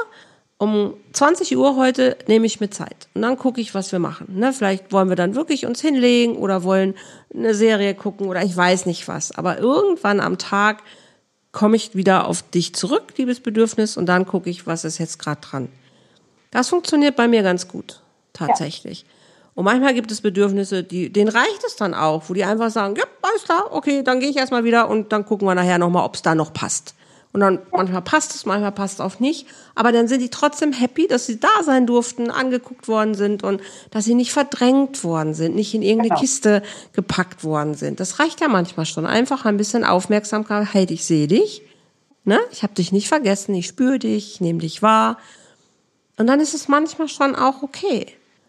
um 20 Uhr heute nehme ich mir Zeit und dann gucke ich, was wir machen. Ne? Vielleicht wollen wir dann wirklich uns hinlegen oder wollen eine Serie gucken oder ich weiß nicht was. Aber irgendwann am Tag komme ich wieder auf dich zurück, liebes Bedürfnis, und dann gucke ich, was ist jetzt gerade dran. Das funktioniert bei mir ganz gut, tatsächlich. Ja. Und manchmal gibt es Bedürfnisse, die, denen reicht es dann auch, wo die einfach sagen, ja, alles klar, okay, dann gehe ich erstmal wieder und dann gucken wir nachher nochmal, ob es da noch passt. Und dann manchmal passt es, manchmal passt es auch nicht. Aber dann sind die trotzdem happy, dass sie da sein durften, angeguckt worden sind und dass sie nicht verdrängt worden sind, nicht in irgendeine genau. Kiste gepackt worden sind. Das reicht ja manchmal schon. Einfach ein bisschen Aufmerksamkeit. Hey, ich sehe dich. Ne? Ich habe dich nicht vergessen. Ich spüre dich. Ich nehme dich wahr. Und dann ist es manchmal schon auch okay.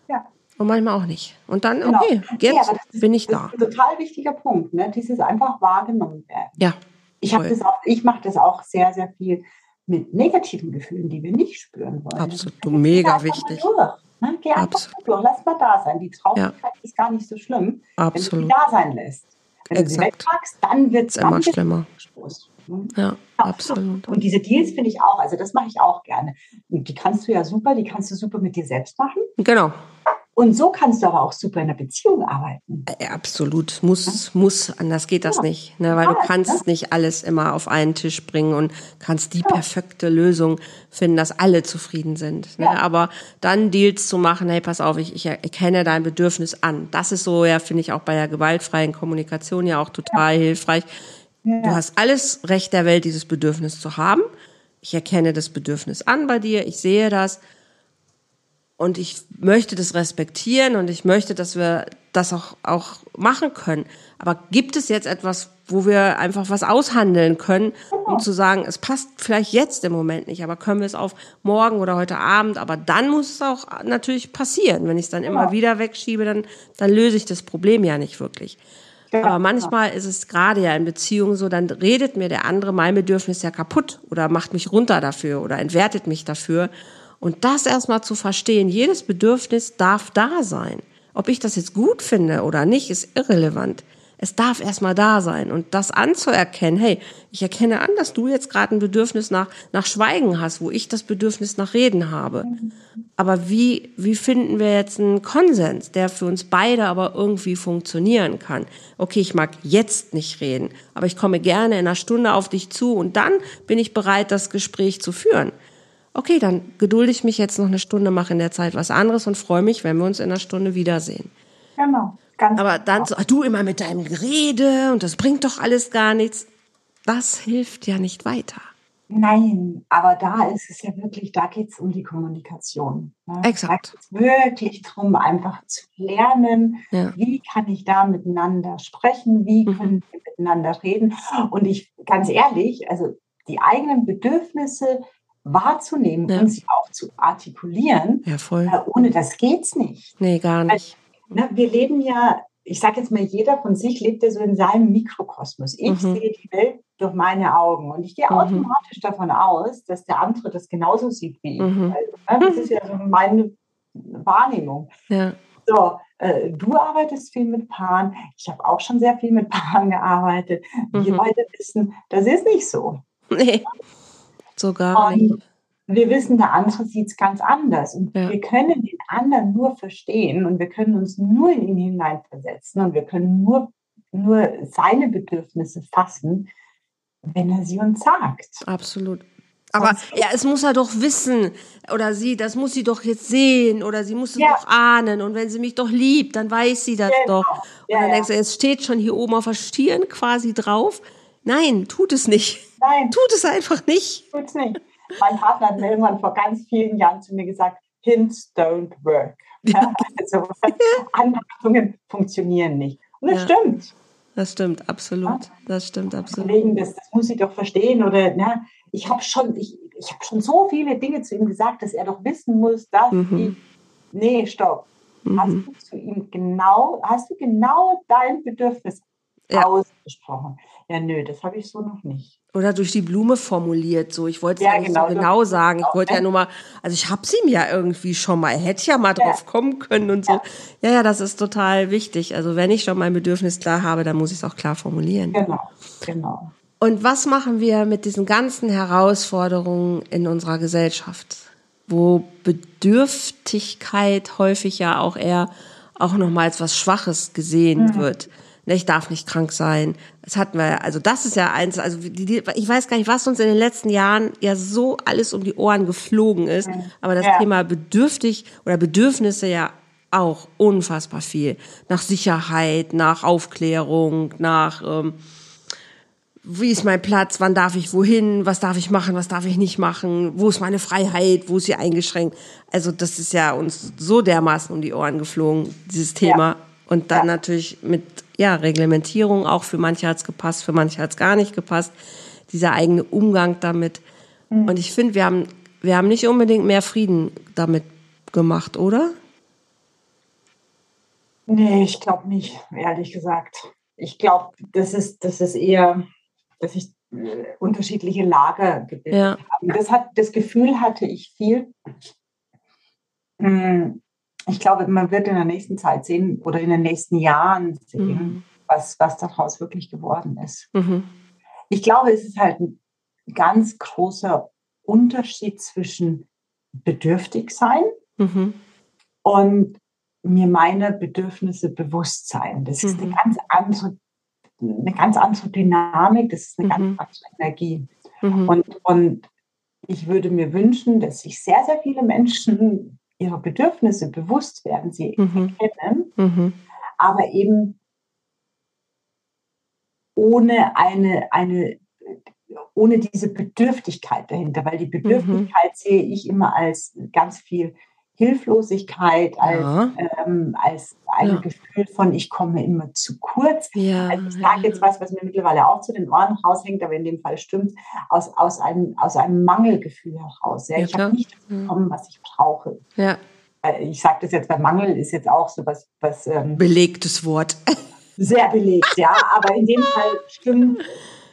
Ja. Und manchmal auch nicht. Und dann, genau. okay, jetzt ja, bin ich da. Das ist ein total wichtiger Punkt, ne? Dieses einfach wahrgenommen werden. Ja. Ich habe das auch, ich mache das auch sehr, sehr viel mit negativen Gefühlen, die wir nicht spüren wollen. Absolut, mega wichtig. Durch, ne? Geh einfach Absolut. durch, lass mal da sein. Die Traurigkeit ja. ist gar nicht so schlimm, Absolut. wenn du sie da sein lässt. Wenn Exakt. du sie wegpackst, dann wird es immer schlimmer. Ne? Ja, absolut. Und diese Deals finde ich auch, also das mache ich auch gerne. Und die kannst du ja super, die kannst du super mit dir selbst machen. Genau. Und so kannst du aber auch super in einer Beziehung arbeiten. Absolut. Muss, ja. muss, anders geht das ja. nicht. Ne? Weil du kannst ja. nicht alles immer auf einen Tisch bringen und kannst die perfekte Lösung finden, dass alle zufrieden sind. Ne? Aber dann Deals zu machen, hey, pass auf, ich, ich erkenne dein Bedürfnis an. Das ist so, ja, finde ich auch bei der gewaltfreien Kommunikation ja auch total hilfreich. Du hast alles Recht der Welt, dieses Bedürfnis zu haben. Ich erkenne das Bedürfnis an bei dir, ich sehe das und ich möchte das respektieren und ich möchte, dass wir das auch, auch machen können. Aber gibt es jetzt etwas, wo wir einfach was aushandeln können, um zu sagen, es passt vielleicht jetzt im Moment nicht, aber können wir es auf morgen oder heute Abend, aber dann muss es auch natürlich passieren. Wenn ich es dann immer wieder wegschiebe, dann, dann löse ich das Problem ja nicht wirklich. Aber manchmal ist es gerade ja in Beziehungen so, dann redet mir der andere mein Bedürfnis ja kaputt oder macht mich runter dafür oder entwertet mich dafür. Und das erstmal zu verstehen, jedes Bedürfnis darf da sein. Ob ich das jetzt gut finde oder nicht, ist irrelevant. Es darf erstmal da sein und das anzuerkennen, hey, ich erkenne an, dass du jetzt gerade ein Bedürfnis nach, nach Schweigen hast, wo ich das Bedürfnis nach Reden habe. Aber wie, wie finden wir jetzt einen Konsens, der für uns beide aber irgendwie funktionieren kann? Okay, ich mag jetzt nicht reden, aber ich komme gerne in einer Stunde auf dich zu und dann bin ich bereit, das Gespräch zu führen okay, dann gedulde ich mich jetzt noch eine Stunde, mache in der Zeit was anderes und freue mich, wenn wir uns in einer Stunde wiedersehen. Genau. Ganz Aber dann genau. so, du immer mit deinem Gerede und das bringt doch alles gar nichts. Das hilft ja nicht weiter. Nein, aber da ist es ja wirklich, da geht es um die Kommunikation. Ne? Exakt. Da geht es wirklich darum, einfach zu lernen, ja. wie kann ich da miteinander sprechen, wie mhm. können wir miteinander reden. Und ich, ganz ehrlich, also die eigenen Bedürfnisse wahrzunehmen ja. und sie auch zu artikulieren. Ja, voll. Äh, ohne das geht's nicht. Nee, gar nicht. Weil, ne, wir leben ja, ich sage jetzt mal, jeder von sich lebt ja so in seinem Mikrokosmos. Ich mhm. sehe die Welt durch meine Augen und ich gehe mhm. automatisch davon aus, dass der andere das genauso sieht wie ich. Mhm. Weil, ne, das ist ja so meine Wahrnehmung. Ja. So, äh, du arbeitest viel mit Paaren. Ich habe auch schon sehr viel mit Paaren gearbeitet. Wir mhm. beide wissen, das ist nicht so. Nee. Sogar. Und wir wissen, der andere sieht es ganz anders. Und ja. wir können den anderen nur verstehen und wir können uns nur in ihn hineinversetzen und wir können nur, nur seine Bedürfnisse fassen, wenn er sie uns sagt. Absolut. Aber ja, es muss er doch wissen oder sie, das muss sie doch jetzt sehen oder sie muss es ja. doch ahnen und wenn sie mich doch liebt, dann weiß sie das genau. doch. Und ja, dann denkst du, es steht schon hier oben auf der Stirn quasi drauf. Nein, tut es nicht. Nein. Tut es einfach nicht. Tut es nicht. Mein Partner hat mir irgendwann vor ganz vielen Jahren zu mir gesagt, Hints don't work. Ja. Also <laughs> Anpassungen funktionieren nicht. Und das ja. stimmt. Das stimmt, absolut. Das stimmt, absolut. Kollegen, das, das muss ich doch verstehen. Oder na, ich habe schon, ich, ich habe schon so viele Dinge zu ihm gesagt, dass er doch wissen muss, dass mhm. ich. Nee, stopp. Mhm. Hast du zu ihm genau, hast du genau dein Bedürfnis ja. ausgesprochen? Ja, nö, das habe ich so noch nicht. Oder durch die Blume formuliert, so. Ich wollte es ja, genau, so genau sagen. Ich wollte ja nur mal, also ich habe sie mir ja irgendwie schon mal, hätte ja mal drauf ja. kommen können und so. Ja. ja, ja, das ist total wichtig. Also wenn ich schon mein Bedürfnis klar habe, dann muss ich es auch klar formulieren. Genau, genau. Und was machen wir mit diesen ganzen Herausforderungen in unserer Gesellschaft, wo Bedürftigkeit häufig ja auch eher auch nochmal als was Schwaches gesehen mhm. wird? Ich darf nicht krank sein. Das hatten wir, also das ist ja eins, also die, die, ich weiß gar nicht, was uns in den letzten Jahren ja so alles um die Ohren geflogen ist, aber das ja. Thema bedürftig oder Bedürfnisse ja auch unfassbar viel. Nach Sicherheit, nach Aufklärung, nach ähm, wie ist mein Platz, wann darf ich wohin, was darf ich machen, was darf ich nicht machen, wo ist meine Freiheit, wo ist sie eingeschränkt. Also das ist ja uns so dermaßen um die Ohren geflogen, dieses Thema. Ja. Und dann ja. natürlich mit ja, Reglementierung, auch für manche hat es gepasst, für manche hat es gar nicht gepasst. Dieser eigene Umgang damit. Mhm. Und ich finde, wir haben, wir haben nicht unbedingt mehr Frieden damit gemacht, oder? Nee, ich glaube nicht, ehrlich gesagt. Ich glaube, das ist, das ist eher, dass ich äh, unterschiedliche Lager gebildet ja. habe. Das, hat, das Gefühl hatte ich viel. Hm, ich glaube, man wird in der nächsten Zeit sehen oder in den nächsten Jahren sehen, mhm. was, was daraus wirklich geworden ist. Mhm. Ich glaube, es ist halt ein ganz großer Unterschied zwischen bedürftig sein mhm. und mir meine Bedürfnisse bewusst sein. Das ist eine mhm. ganz andere, eine ganz andere Dynamik, das ist eine ganz mhm. andere Energie. Mhm. Und, und ich würde mir wünschen, dass sich sehr, sehr viele Menschen ihrer Bedürfnisse bewusst werden, sie mhm. erkennen, mhm. aber eben ohne eine, eine, ohne diese Bedürftigkeit dahinter, weil die mhm. Bedürftigkeit sehe ich immer als ganz viel Hilflosigkeit, als, ja. ähm, als ein ja. Gefühl von, ich komme immer zu kurz. Ja. Also ich sage jetzt was, was mir mittlerweile auch zu den Ohren raushängt, aber in dem Fall stimmt, aus, aus, einem, aus einem Mangelgefühl heraus. Ich habe nicht das bekommen, was ich brauche. Äh, ich sage das jetzt, weil Mangel ist jetzt auch so was. was ähm, Belegtes Wort. <laughs> Sehr belegt, ja, aber in dem Fall stimmt.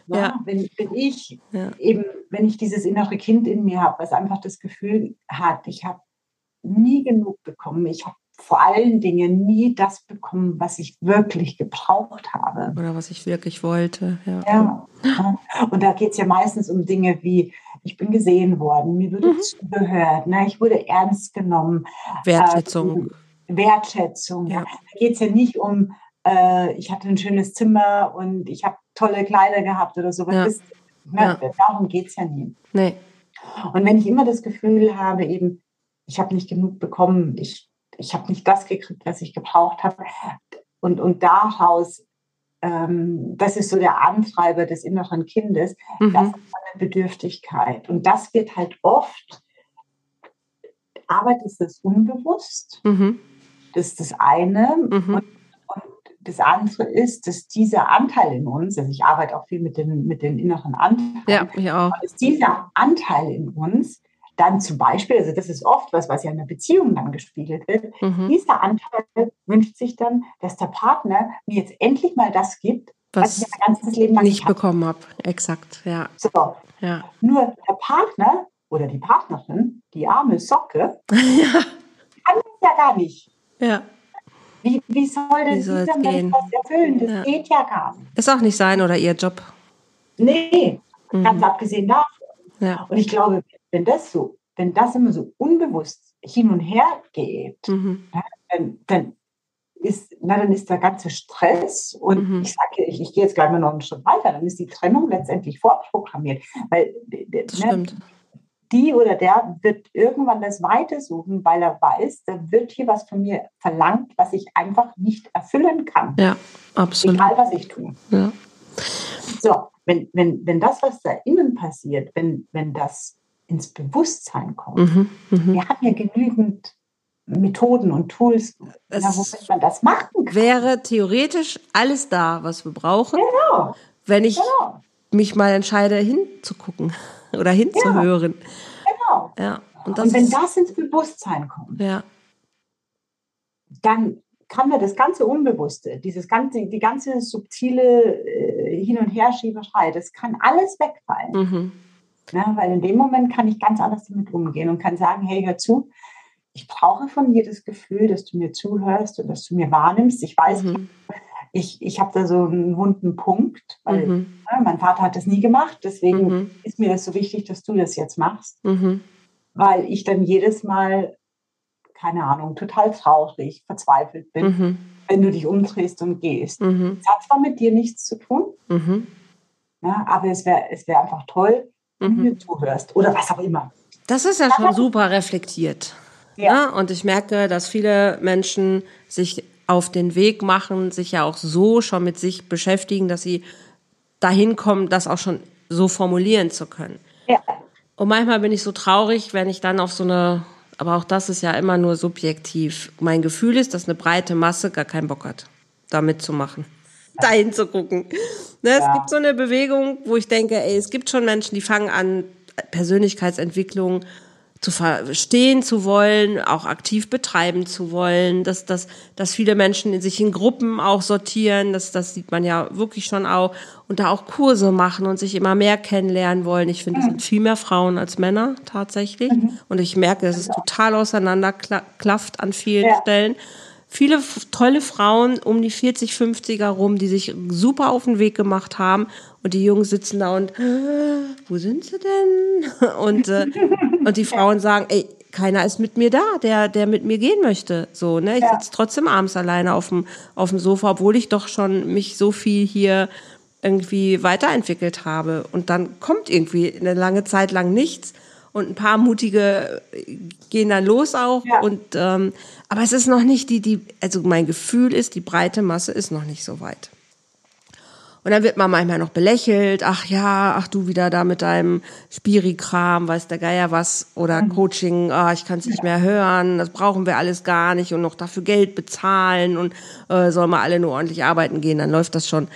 Ne? Ja. Wenn, wenn ich eben, wenn ich dieses innere Kind in mir habe, was einfach das Gefühl hat, ich habe nie genug bekommen. Ich habe vor allen Dingen nie das bekommen, was ich wirklich gebraucht habe. Oder was ich wirklich wollte. Ja. ja. Und da geht es ja meistens um Dinge wie, ich bin gesehen worden, mir wurde mhm. zugehört, ne? ich wurde ernst genommen. Wertschätzung. Äh, Wertschätzung. Ja. Da geht es ja nicht um, äh, ich hatte ein schönes Zimmer und ich habe tolle Kleider gehabt oder sowas. Ja. Das, ne? Darum geht es ja nie. Nee. Und wenn ich immer das Gefühl habe, eben, ich habe nicht genug bekommen, ich, ich habe nicht das gekriegt, was ich gebraucht habe. Und, und daraus, ähm, das ist so der Antreiber des inneren Kindes, mhm. das ist eine Bedürftigkeit. Und das wird halt oft, Arbeit ist es unbewusst. Mhm. Das ist das eine. Mhm. Und, und, das andere ist, dass dieser Anteil in uns, also ich arbeite auch viel mit den, mit den inneren Anteilen, ja, ich auch. dass dieser Anteil in uns dann zum Beispiel, also das ist oft was, was ja in der Beziehung dann gespiegelt wird, mhm. dieser Anteil wünscht sich dann, dass der Partner mir jetzt endlich mal das gibt, was, was ich mein ganzes Leben lang nicht bekommen habe. Exakt, ja. So. ja. Nur der Partner oder die Partnerin, die arme Socke, <laughs> ja. kann das ja gar nicht. Ja. Wie, wie soll denn wie dieser Mensch das erfüllen? Das ja. geht ja gar nicht. Ist auch nicht sein oder ihr Job. Nee, mhm. ganz abgesehen davon. Ja. Und ich glaube, wenn das so, wenn das immer so unbewusst hin und her geht, mhm. dann, dann, ist, na, dann ist der ganze Stress und mhm. ich sage, ich, ich gehe jetzt gleich mal noch einen Schritt weiter, dann ist die Trennung letztendlich vorprogrammiert. Weil ne, die oder der wird irgendwann das Weite suchen, weil er weiß, da wird hier was von mir verlangt, was ich einfach nicht erfüllen kann. Ja, absolut. Egal, was ich tue. Ja. So, wenn, wenn, wenn das, was da innen passiert, wenn, wenn das ins Bewusstsein kommt. Mhm, mh. Wir haben ja genügend Methoden und Tools, na, womit man das machen kann. Wäre theoretisch alles da, was wir brauchen, genau. wenn ich genau. mich mal entscheide, hinzugucken <laughs> oder hinzuhören. Ja. Genau. Ja. Und, und wenn das ins Bewusstsein kommt, ja. dann kann mir das ganze Unbewusste, dieses ganze, die ganze subtile äh, Hin- und Herschieberei, das kann alles wegfallen. Mhm. Ja, weil in dem Moment kann ich ganz anders damit umgehen und kann sagen, hey, hör zu, ich brauche von dir das Gefühl, dass du mir zuhörst und dass du mir wahrnimmst. Ich weiß, mhm. ich, ich habe da so einen wunden Punkt, weil mhm. ja, mein Vater hat das nie gemacht. Deswegen mhm. ist mir das so wichtig, dass du das jetzt machst. Mhm. Weil ich dann jedes Mal, keine Ahnung, total traurig, verzweifelt bin, mhm. wenn du dich umdrehst und gehst. Mhm. Es hat zwar mit dir nichts zu tun, ja, aber es wäre es wär einfach toll, mhm. mir zuhörst oder was auch immer. Das ist ja schon super reflektiert. Ja. Ne? Und ich merke, dass viele Menschen sich auf den Weg machen, sich ja auch so schon mit sich beschäftigen, dass sie dahin kommen, das auch schon so formulieren zu können. Ja. Und manchmal bin ich so traurig, wenn ich dann auf so eine, aber auch das ist ja immer nur subjektiv. Mein Gefühl ist, dass eine breite Masse gar keinen Bock hat, da mitzumachen <laughs> dahin zu gucken. Ne, ja. Es gibt so eine Bewegung, wo ich denke, ey, es gibt schon Menschen, die fangen an, Persönlichkeitsentwicklung zu verstehen zu wollen, auch aktiv betreiben zu wollen, dass, dass, dass viele Menschen in sich in Gruppen auch sortieren, das, das sieht man ja wirklich schon auch, und da auch Kurse machen und sich immer mehr kennenlernen wollen. Ich finde, es sind viel mehr Frauen als Männer tatsächlich. Mhm. Und ich merke, dass es total auseinanderklafft an vielen ja. Stellen viele tolle Frauen um die 40, 50er rum, die sich super auf den Weg gemacht haben. Und die Jungs sitzen da und, äh, wo sind sie denn? <laughs> Und, äh, und die Frauen sagen, ey, keiner ist mit mir da, der, der mit mir gehen möchte. So, ne? Ich ja. sitze trotzdem abends alleine auf dem, auf dem Sofa, obwohl ich doch schon mich so viel hier irgendwie weiterentwickelt habe. Und dann kommt irgendwie eine lange Zeit lang nichts. Und ein paar mutige gehen dann los auch. Ja. Und ähm, aber es ist noch nicht die, die, also mein Gefühl ist, die breite Masse ist noch nicht so weit. Und dann wird man manchmal noch belächelt, ach ja, ach du wieder da mit deinem Spiri-Kram, weiß der Geier was, oder mhm. Coaching, ah, ich kann es nicht mehr hören, das brauchen wir alles gar nicht und noch dafür Geld bezahlen und äh, sollen wir alle nur ordentlich arbeiten gehen, dann läuft das schon.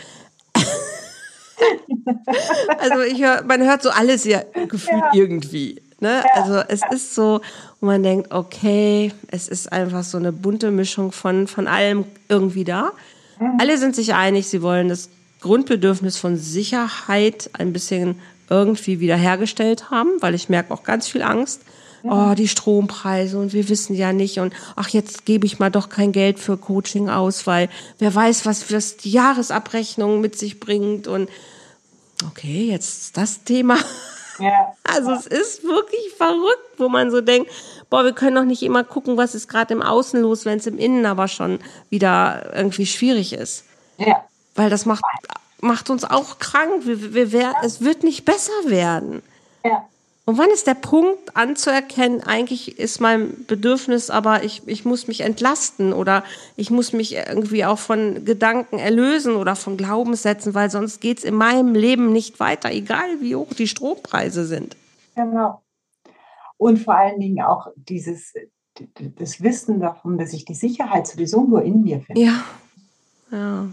Also ich hör, man hört so alles ja gefühlt ja. irgendwie. Ne? Ja. Also es ist so, wo man denkt, okay, es ist einfach so eine bunte Mischung von, von allem irgendwie da. Mhm. Alle sind sich einig, sie wollen das Grundbedürfnis von Sicherheit ein bisschen irgendwie wiederhergestellt haben, weil ich merke auch ganz viel Angst. Oh, die Strompreise und wir wissen ja nicht und ach, jetzt gebe ich mal doch kein Geld für Coaching aus, weil wer weiß, was das die Jahresabrechnung mit sich bringt und okay, jetzt das Thema. Ja. <laughs> Also es ist wirklich verrückt, wo man so denkt, boah, wir können doch nicht immer gucken, was ist gerade im Außen los, wenn es im Innen aber schon wieder irgendwie schwierig ist. Ja. Weil das macht, macht uns auch krank. Wir, wir, wir, es wird nicht besser werden. Ja. Und wann ist der Punkt anzuerkennen, eigentlich ist mein Bedürfnis, aber ich, ich muss mich entlasten oder ich muss mich irgendwie auch von Gedanken erlösen oder von Glaubenssätzen, weil sonst geht es in meinem Leben nicht weiter, egal wie hoch die Strompreise sind. Genau. Und vor allen Dingen auch dieses das Wissen davon, dass ich die Sicherheit sowieso nur in mir finde. Ja. Ja.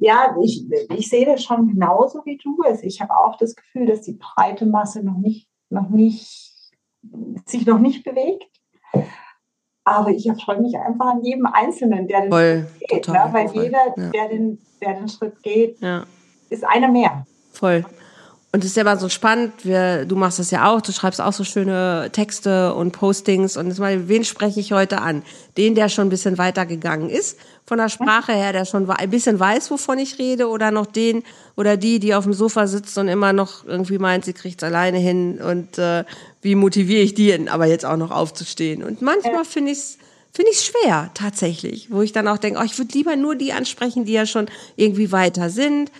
Ja, ich, ich sehe das schon genauso wie du es. Ich habe auch das Gefühl, dass die breite Masse noch nicht, noch nicht, sich noch nicht bewegt. Aber ich erfreue mich einfach an jedem Einzelnen, der den voll, Schritt geht. Ne? Weil voll, jeder, ja. der, den, der den Schritt geht, ja. ist einer mehr. Voll. Und es ist ja immer so spannend, wir, du machst das ja auch, du schreibst auch so schöne Texte und Postings und jetzt mal, wen spreche ich heute an? Den, der schon ein bisschen weiter gegangen ist, von der Sprache her, der schon ein bisschen weiß, wovon ich rede, oder noch den oder die, die auf dem Sofa sitzt und immer noch irgendwie meint, sie kriegt es alleine hin und äh, wie motiviere ich die, aber jetzt auch noch aufzustehen. Und manchmal finde ich es finde ich schwer tatsächlich, wo ich dann auch denke, oh, ich würde lieber nur die ansprechen, die ja schon irgendwie weiter sind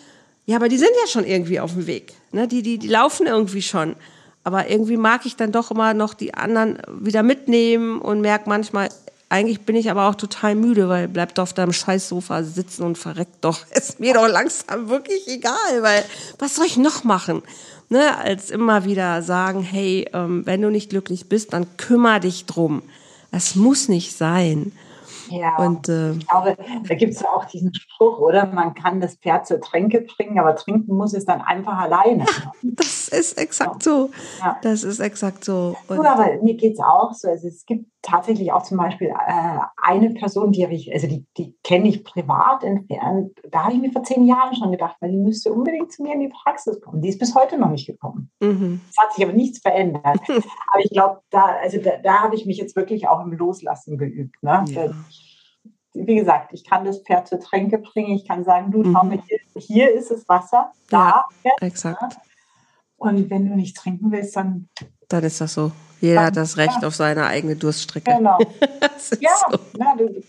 ja, aber die sind ja schon irgendwie auf dem Weg. Ne? Die, die, die laufen irgendwie schon. Aber irgendwie mag ich dann doch immer noch die anderen wieder mitnehmen und merke manchmal, eigentlich bin ich aber auch total müde, weil bleibt auf deinem Scheißsofa sitzen und verreckt doch. <laughs> Ist mir doch langsam wirklich egal, weil was soll ich noch machen? Ne? Als immer wieder sagen, hey, ähm, wenn du nicht glücklich bist, dann kümmere dich drum. Das muss nicht sein. Ja, und, äh, ich glaube, da gibt es auch diesen Spruch, oder? Man kann das Pferd zur Tränke bringen, aber trinken muss es dann einfach alleine. Ja, <laughs> das ist exakt so. Ja. Das ist exakt so. Und Gut, aber mir geht es auch so. Also es gibt tatsächlich auch zum Beispiel äh, eine Person, die ich, also die, die kenne ich privat entfernt. Da habe ich mir vor zehn Jahren schon gedacht, weil die müsste unbedingt zu mir in die Praxis kommen. Die ist bis heute noch nicht gekommen. Mhm. Es hat sich aber nichts verändert. <laughs> aber ich glaube, da, also da, da habe ich mich jetzt wirklich auch im Loslassen geübt. Ne? Ja. Wie gesagt, ich kann das Pferd zur Tränke bringen. Ich kann sagen, du, schau mhm. hier, hier ist es Wasser, da. Ja, exakt. Ne? Und wenn du nicht trinken willst, dann. Dann ist das so. Jeder hat das Recht ja. auf seine eigene Durststrecke. Genau. <laughs> ja, so. na, du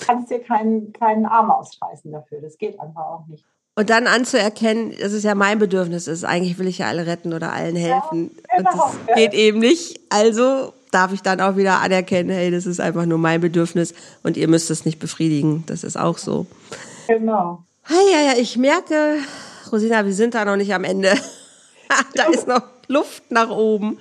kannst dir keinen, keinen Arm ausreißen dafür. Das geht einfach auch nicht. Und dann anzuerkennen, dass es ja mein Bedürfnis ist. Eigentlich will ich ja alle retten oder allen helfen. Ja. Und das geht eben nicht. Also darf ich dann auch wieder anerkennen, hey, das ist einfach nur mein Bedürfnis und ihr müsst es nicht befriedigen. Das ist auch so. Genau. Ja, ja, ich merke, Rosina, wir sind da noch nicht am Ende. <laughs> da ist noch Luft nach oben.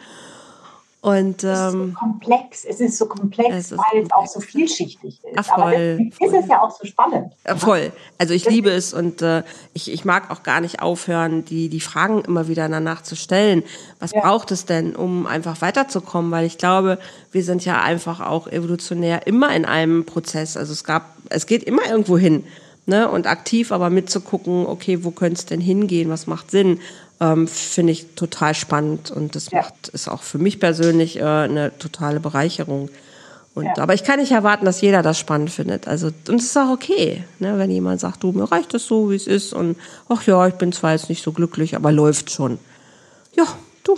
Und, ähm, es ist so ähm, komplex, es ist so komplex, es ist weil es auch so vielschichtig ist. Ach, voll, Aber ist es ja auch so spannend. voll. Also ich liebe es und äh, ich, ich mag auch gar nicht aufhören, die, die Fragen immer wieder danach zu stellen. Was ja. braucht es denn, um einfach weiterzukommen? Weil ich glaube, wir sind ja einfach auch evolutionär immer in einem Prozess. Also es gab, es geht immer irgendwo hin. Ne, und aktiv aber mitzugucken, okay, wo könnte es denn hingehen, was macht Sinn? Ähm, finde ich total spannend und das ja. macht ist auch für mich persönlich äh, eine totale Bereicherung. Und, ja. Aber ich kann nicht erwarten, dass jeder das spannend findet. Also, und es ist auch okay, ne, wenn jemand sagt, du, mir reicht es so, wie es ist. Und ach ja, ich bin zwar jetzt nicht so glücklich, aber läuft schon. Ja, du,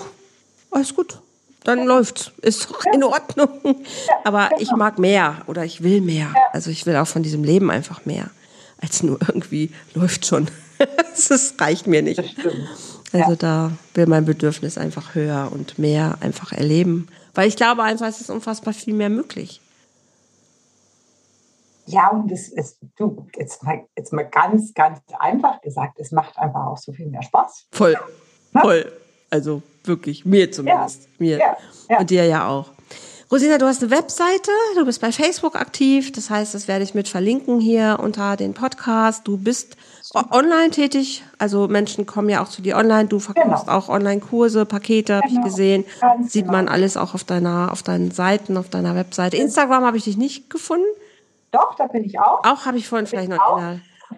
alles gut. dann läuft's. Ist doch in Ordnung. Aber ich genau. mag mehr oder ich will mehr. Also ich will auch von diesem Leben einfach mehr. Als nur <laughs> irgendwie läuft schon. <laughs> das reicht mir nicht. Also da will mein Bedürfnis einfach höher und mehr einfach erleben. Weil ich glaube einfach, es ist unfassbar viel mehr möglich. Ja, und es ist, du, jetzt mal, jetzt mal ganz, ganz einfach gesagt, es macht einfach auch so viel mehr Spaß. Voll, voll. Also wirklich, mir zumindest. Ja. Mir. Ja. Ja. Und dir ja auch. Rosina, du hast eine Webseite, du bist bei Facebook aktiv, das heißt, das werde ich mit verlinken hier unter den Podcast. Du bist online tätig, also Menschen kommen ja auch zu dir online, du verkaufst genau. auch Online-Kurse, Pakete, genau. habe ich gesehen. Ganz Sieht man genau. alles auch auf deiner, auf deinen Seiten, auf deiner Webseite. Instagram habe ich dich nicht gefunden. Doch, da bin ich auch. Auch habe ich vorhin vielleicht noch. Auch.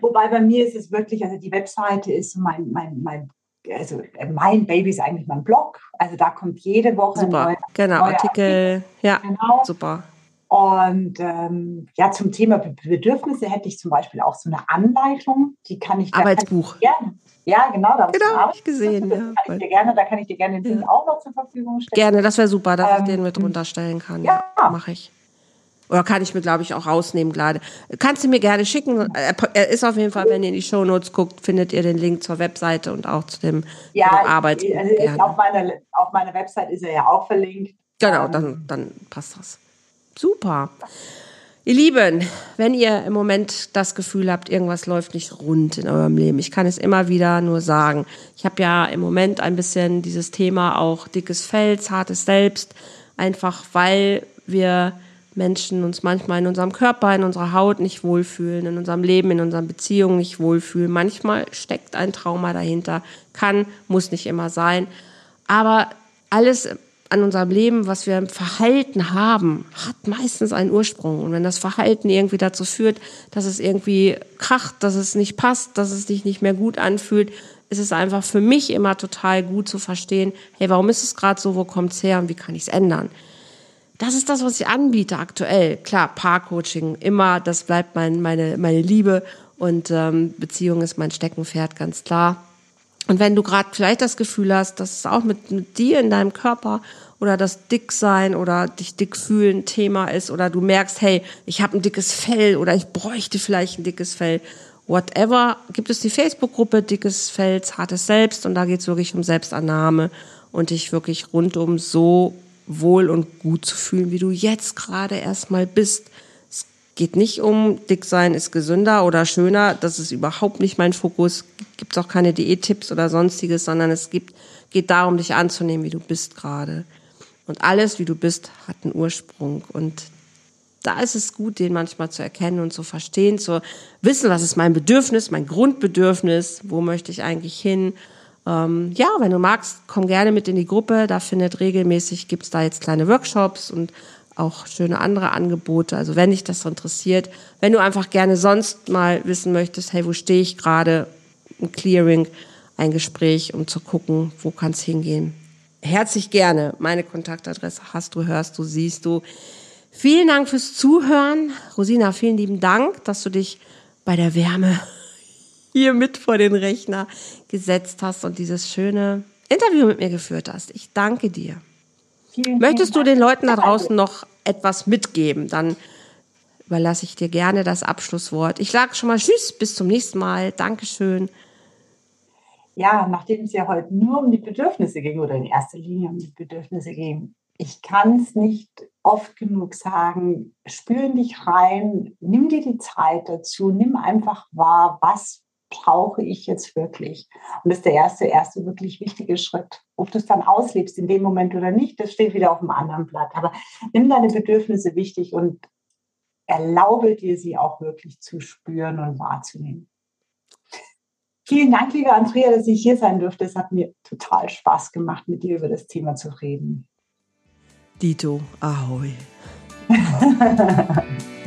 Wobei bei mir ist es wirklich, also die Webseite ist mein, mein, mein also mein Baby ist eigentlich mein Blog. Also da kommt jede Woche super. ein neuer, genau, neuer Artikel. Artikel. Ja, genau. super. Und ähm, ja, zum Thema Bedürfnisse hätte ich zum Beispiel auch so eine Anleitung, die kann ich Arbeitsbuch. Kann ich gerne, ja, genau, da genau, habe ich gesehen. Das kann ich dir gerne, da kann ich dir gerne den ja. auch noch zur Verfügung stellen. Gerne, das wäre super, dass ähm, ich den mit runterstellen kann. Ja, ja mache ich. Oder kann ich mir, glaube ich, auch rausnehmen gerade. Kannst du mir gerne schicken. Er ist auf jeden Fall, wenn ihr in die Shownotes guckt, findet ihr den Link zur Webseite und auch zu dem, ja, zu dem Arbeitsbuch. Also auf, meiner, auf meiner Website ist er ja auch verlinkt. Genau, ähm, dann, dann passt das. Super. Ihr Lieben, wenn ihr im Moment das Gefühl habt, irgendwas läuft nicht rund in eurem Leben, ich kann es immer wieder nur sagen. Ich habe ja im Moment ein bisschen dieses Thema auch dickes Fell, zartes Selbst, einfach weil wir Menschen uns manchmal in unserem Körper, in unserer Haut nicht wohlfühlen, in unserem Leben, in unseren Beziehungen nicht wohlfühlen. Manchmal steckt ein Trauma dahinter, kann, muss nicht immer sein. Aber alles an unserem Leben, was wir im Verhalten haben, hat meistens einen Ursprung. Und wenn das Verhalten irgendwie dazu führt, dass es irgendwie kracht, dass es nicht passt, dass es sich nicht mehr gut anfühlt, ist es einfach für mich immer total gut zu verstehen, hey, warum ist es gerade so, wo kommt es her und wie kann ich es ändern? Das ist das, was ich anbiete aktuell. Klar, Paarcoaching, immer, das bleibt mein, meine, meine Liebe und ähm, Beziehung ist mein Steckenpferd, ganz klar. Und wenn du gerade vielleicht das Gefühl hast, dass es auch mit, mit dir in deinem Körper oder das Dicksein oder dich dick fühlen Thema ist oder du merkst, hey, ich habe ein dickes Fell oder ich bräuchte vielleicht ein dickes Fell, whatever, gibt es die Facebook-Gruppe Dickes Fell, Hartes Selbst und da geht es wirklich um Selbstannahme und dich wirklich rundum so wohl und gut zu fühlen, wie du jetzt gerade erstmal bist. Es geht nicht um, dick sein ist gesünder oder schöner. Das ist überhaupt nicht mein Fokus. Gibt auch keine Diättipps oder sonstiges, sondern es gibt, geht darum, dich anzunehmen, wie du bist gerade. Und alles, wie du bist, hat einen Ursprung. Und da ist es gut, den manchmal zu erkennen und zu verstehen, zu wissen, was ist mein Bedürfnis, mein Grundbedürfnis, wo möchte ich eigentlich hin ähm, ja, wenn du magst, komm gerne mit in die Gruppe. Da findet regelmäßig, gibt's da jetzt kleine Workshops und auch schöne andere Angebote. Also wenn dich das interessiert, wenn du einfach gerne sonst mal wissen möchtest, hey, wo stehe ich gerade, ein Clearing, ein Gespräch, um zu gucken, wo kann es hingehen. Herzlich gerne. Meine Kontaktadresse hast du, hörst du, siehst du. Vielen Dank fürs Zuhören. Rosina, vielen lieben Dank, dass du dich bei der Wärme <laughs> hier mit vor den Rechner gesetzt hast und dieses schöne Interview mit mir geführt hast. Ich danke dir. Vielen, Möchtest vielen du den Leuten da draußen noch etwas mitgeben? Dann überlasse ich dir gerne das Abschlusswort. Ich sage schon mal Tschüss, bis zum nächsten Mal. Dankeschön. Ja, nachdem es ja heute nur um die Bedürfnisse ging oder in erster Linie um die Bedürfnisse ging, ich kann es nicht oft genug sagen, spür in dich rein, nimm dir die Zeit dazu, nimm einfach wahr, was brauche ich jetzt wirklich? Und das ist der erste, erste wirklich wichtige Schritt. Ob du es dann auslebst in dem Moment oder nicht, das steht wieder auf einem anderen Blatt. Aber nimm deine Bedürfnisse wichtig und erlaube dir, sie auch wirklich zu spüren und wahrzunehmen. Vielen Dank, liebe Andrea, dass ich hier sein durfte. Es hat mir total Spaß gemacht, mit dir über das Thema zu reden. Dito, ahoi. <laughs>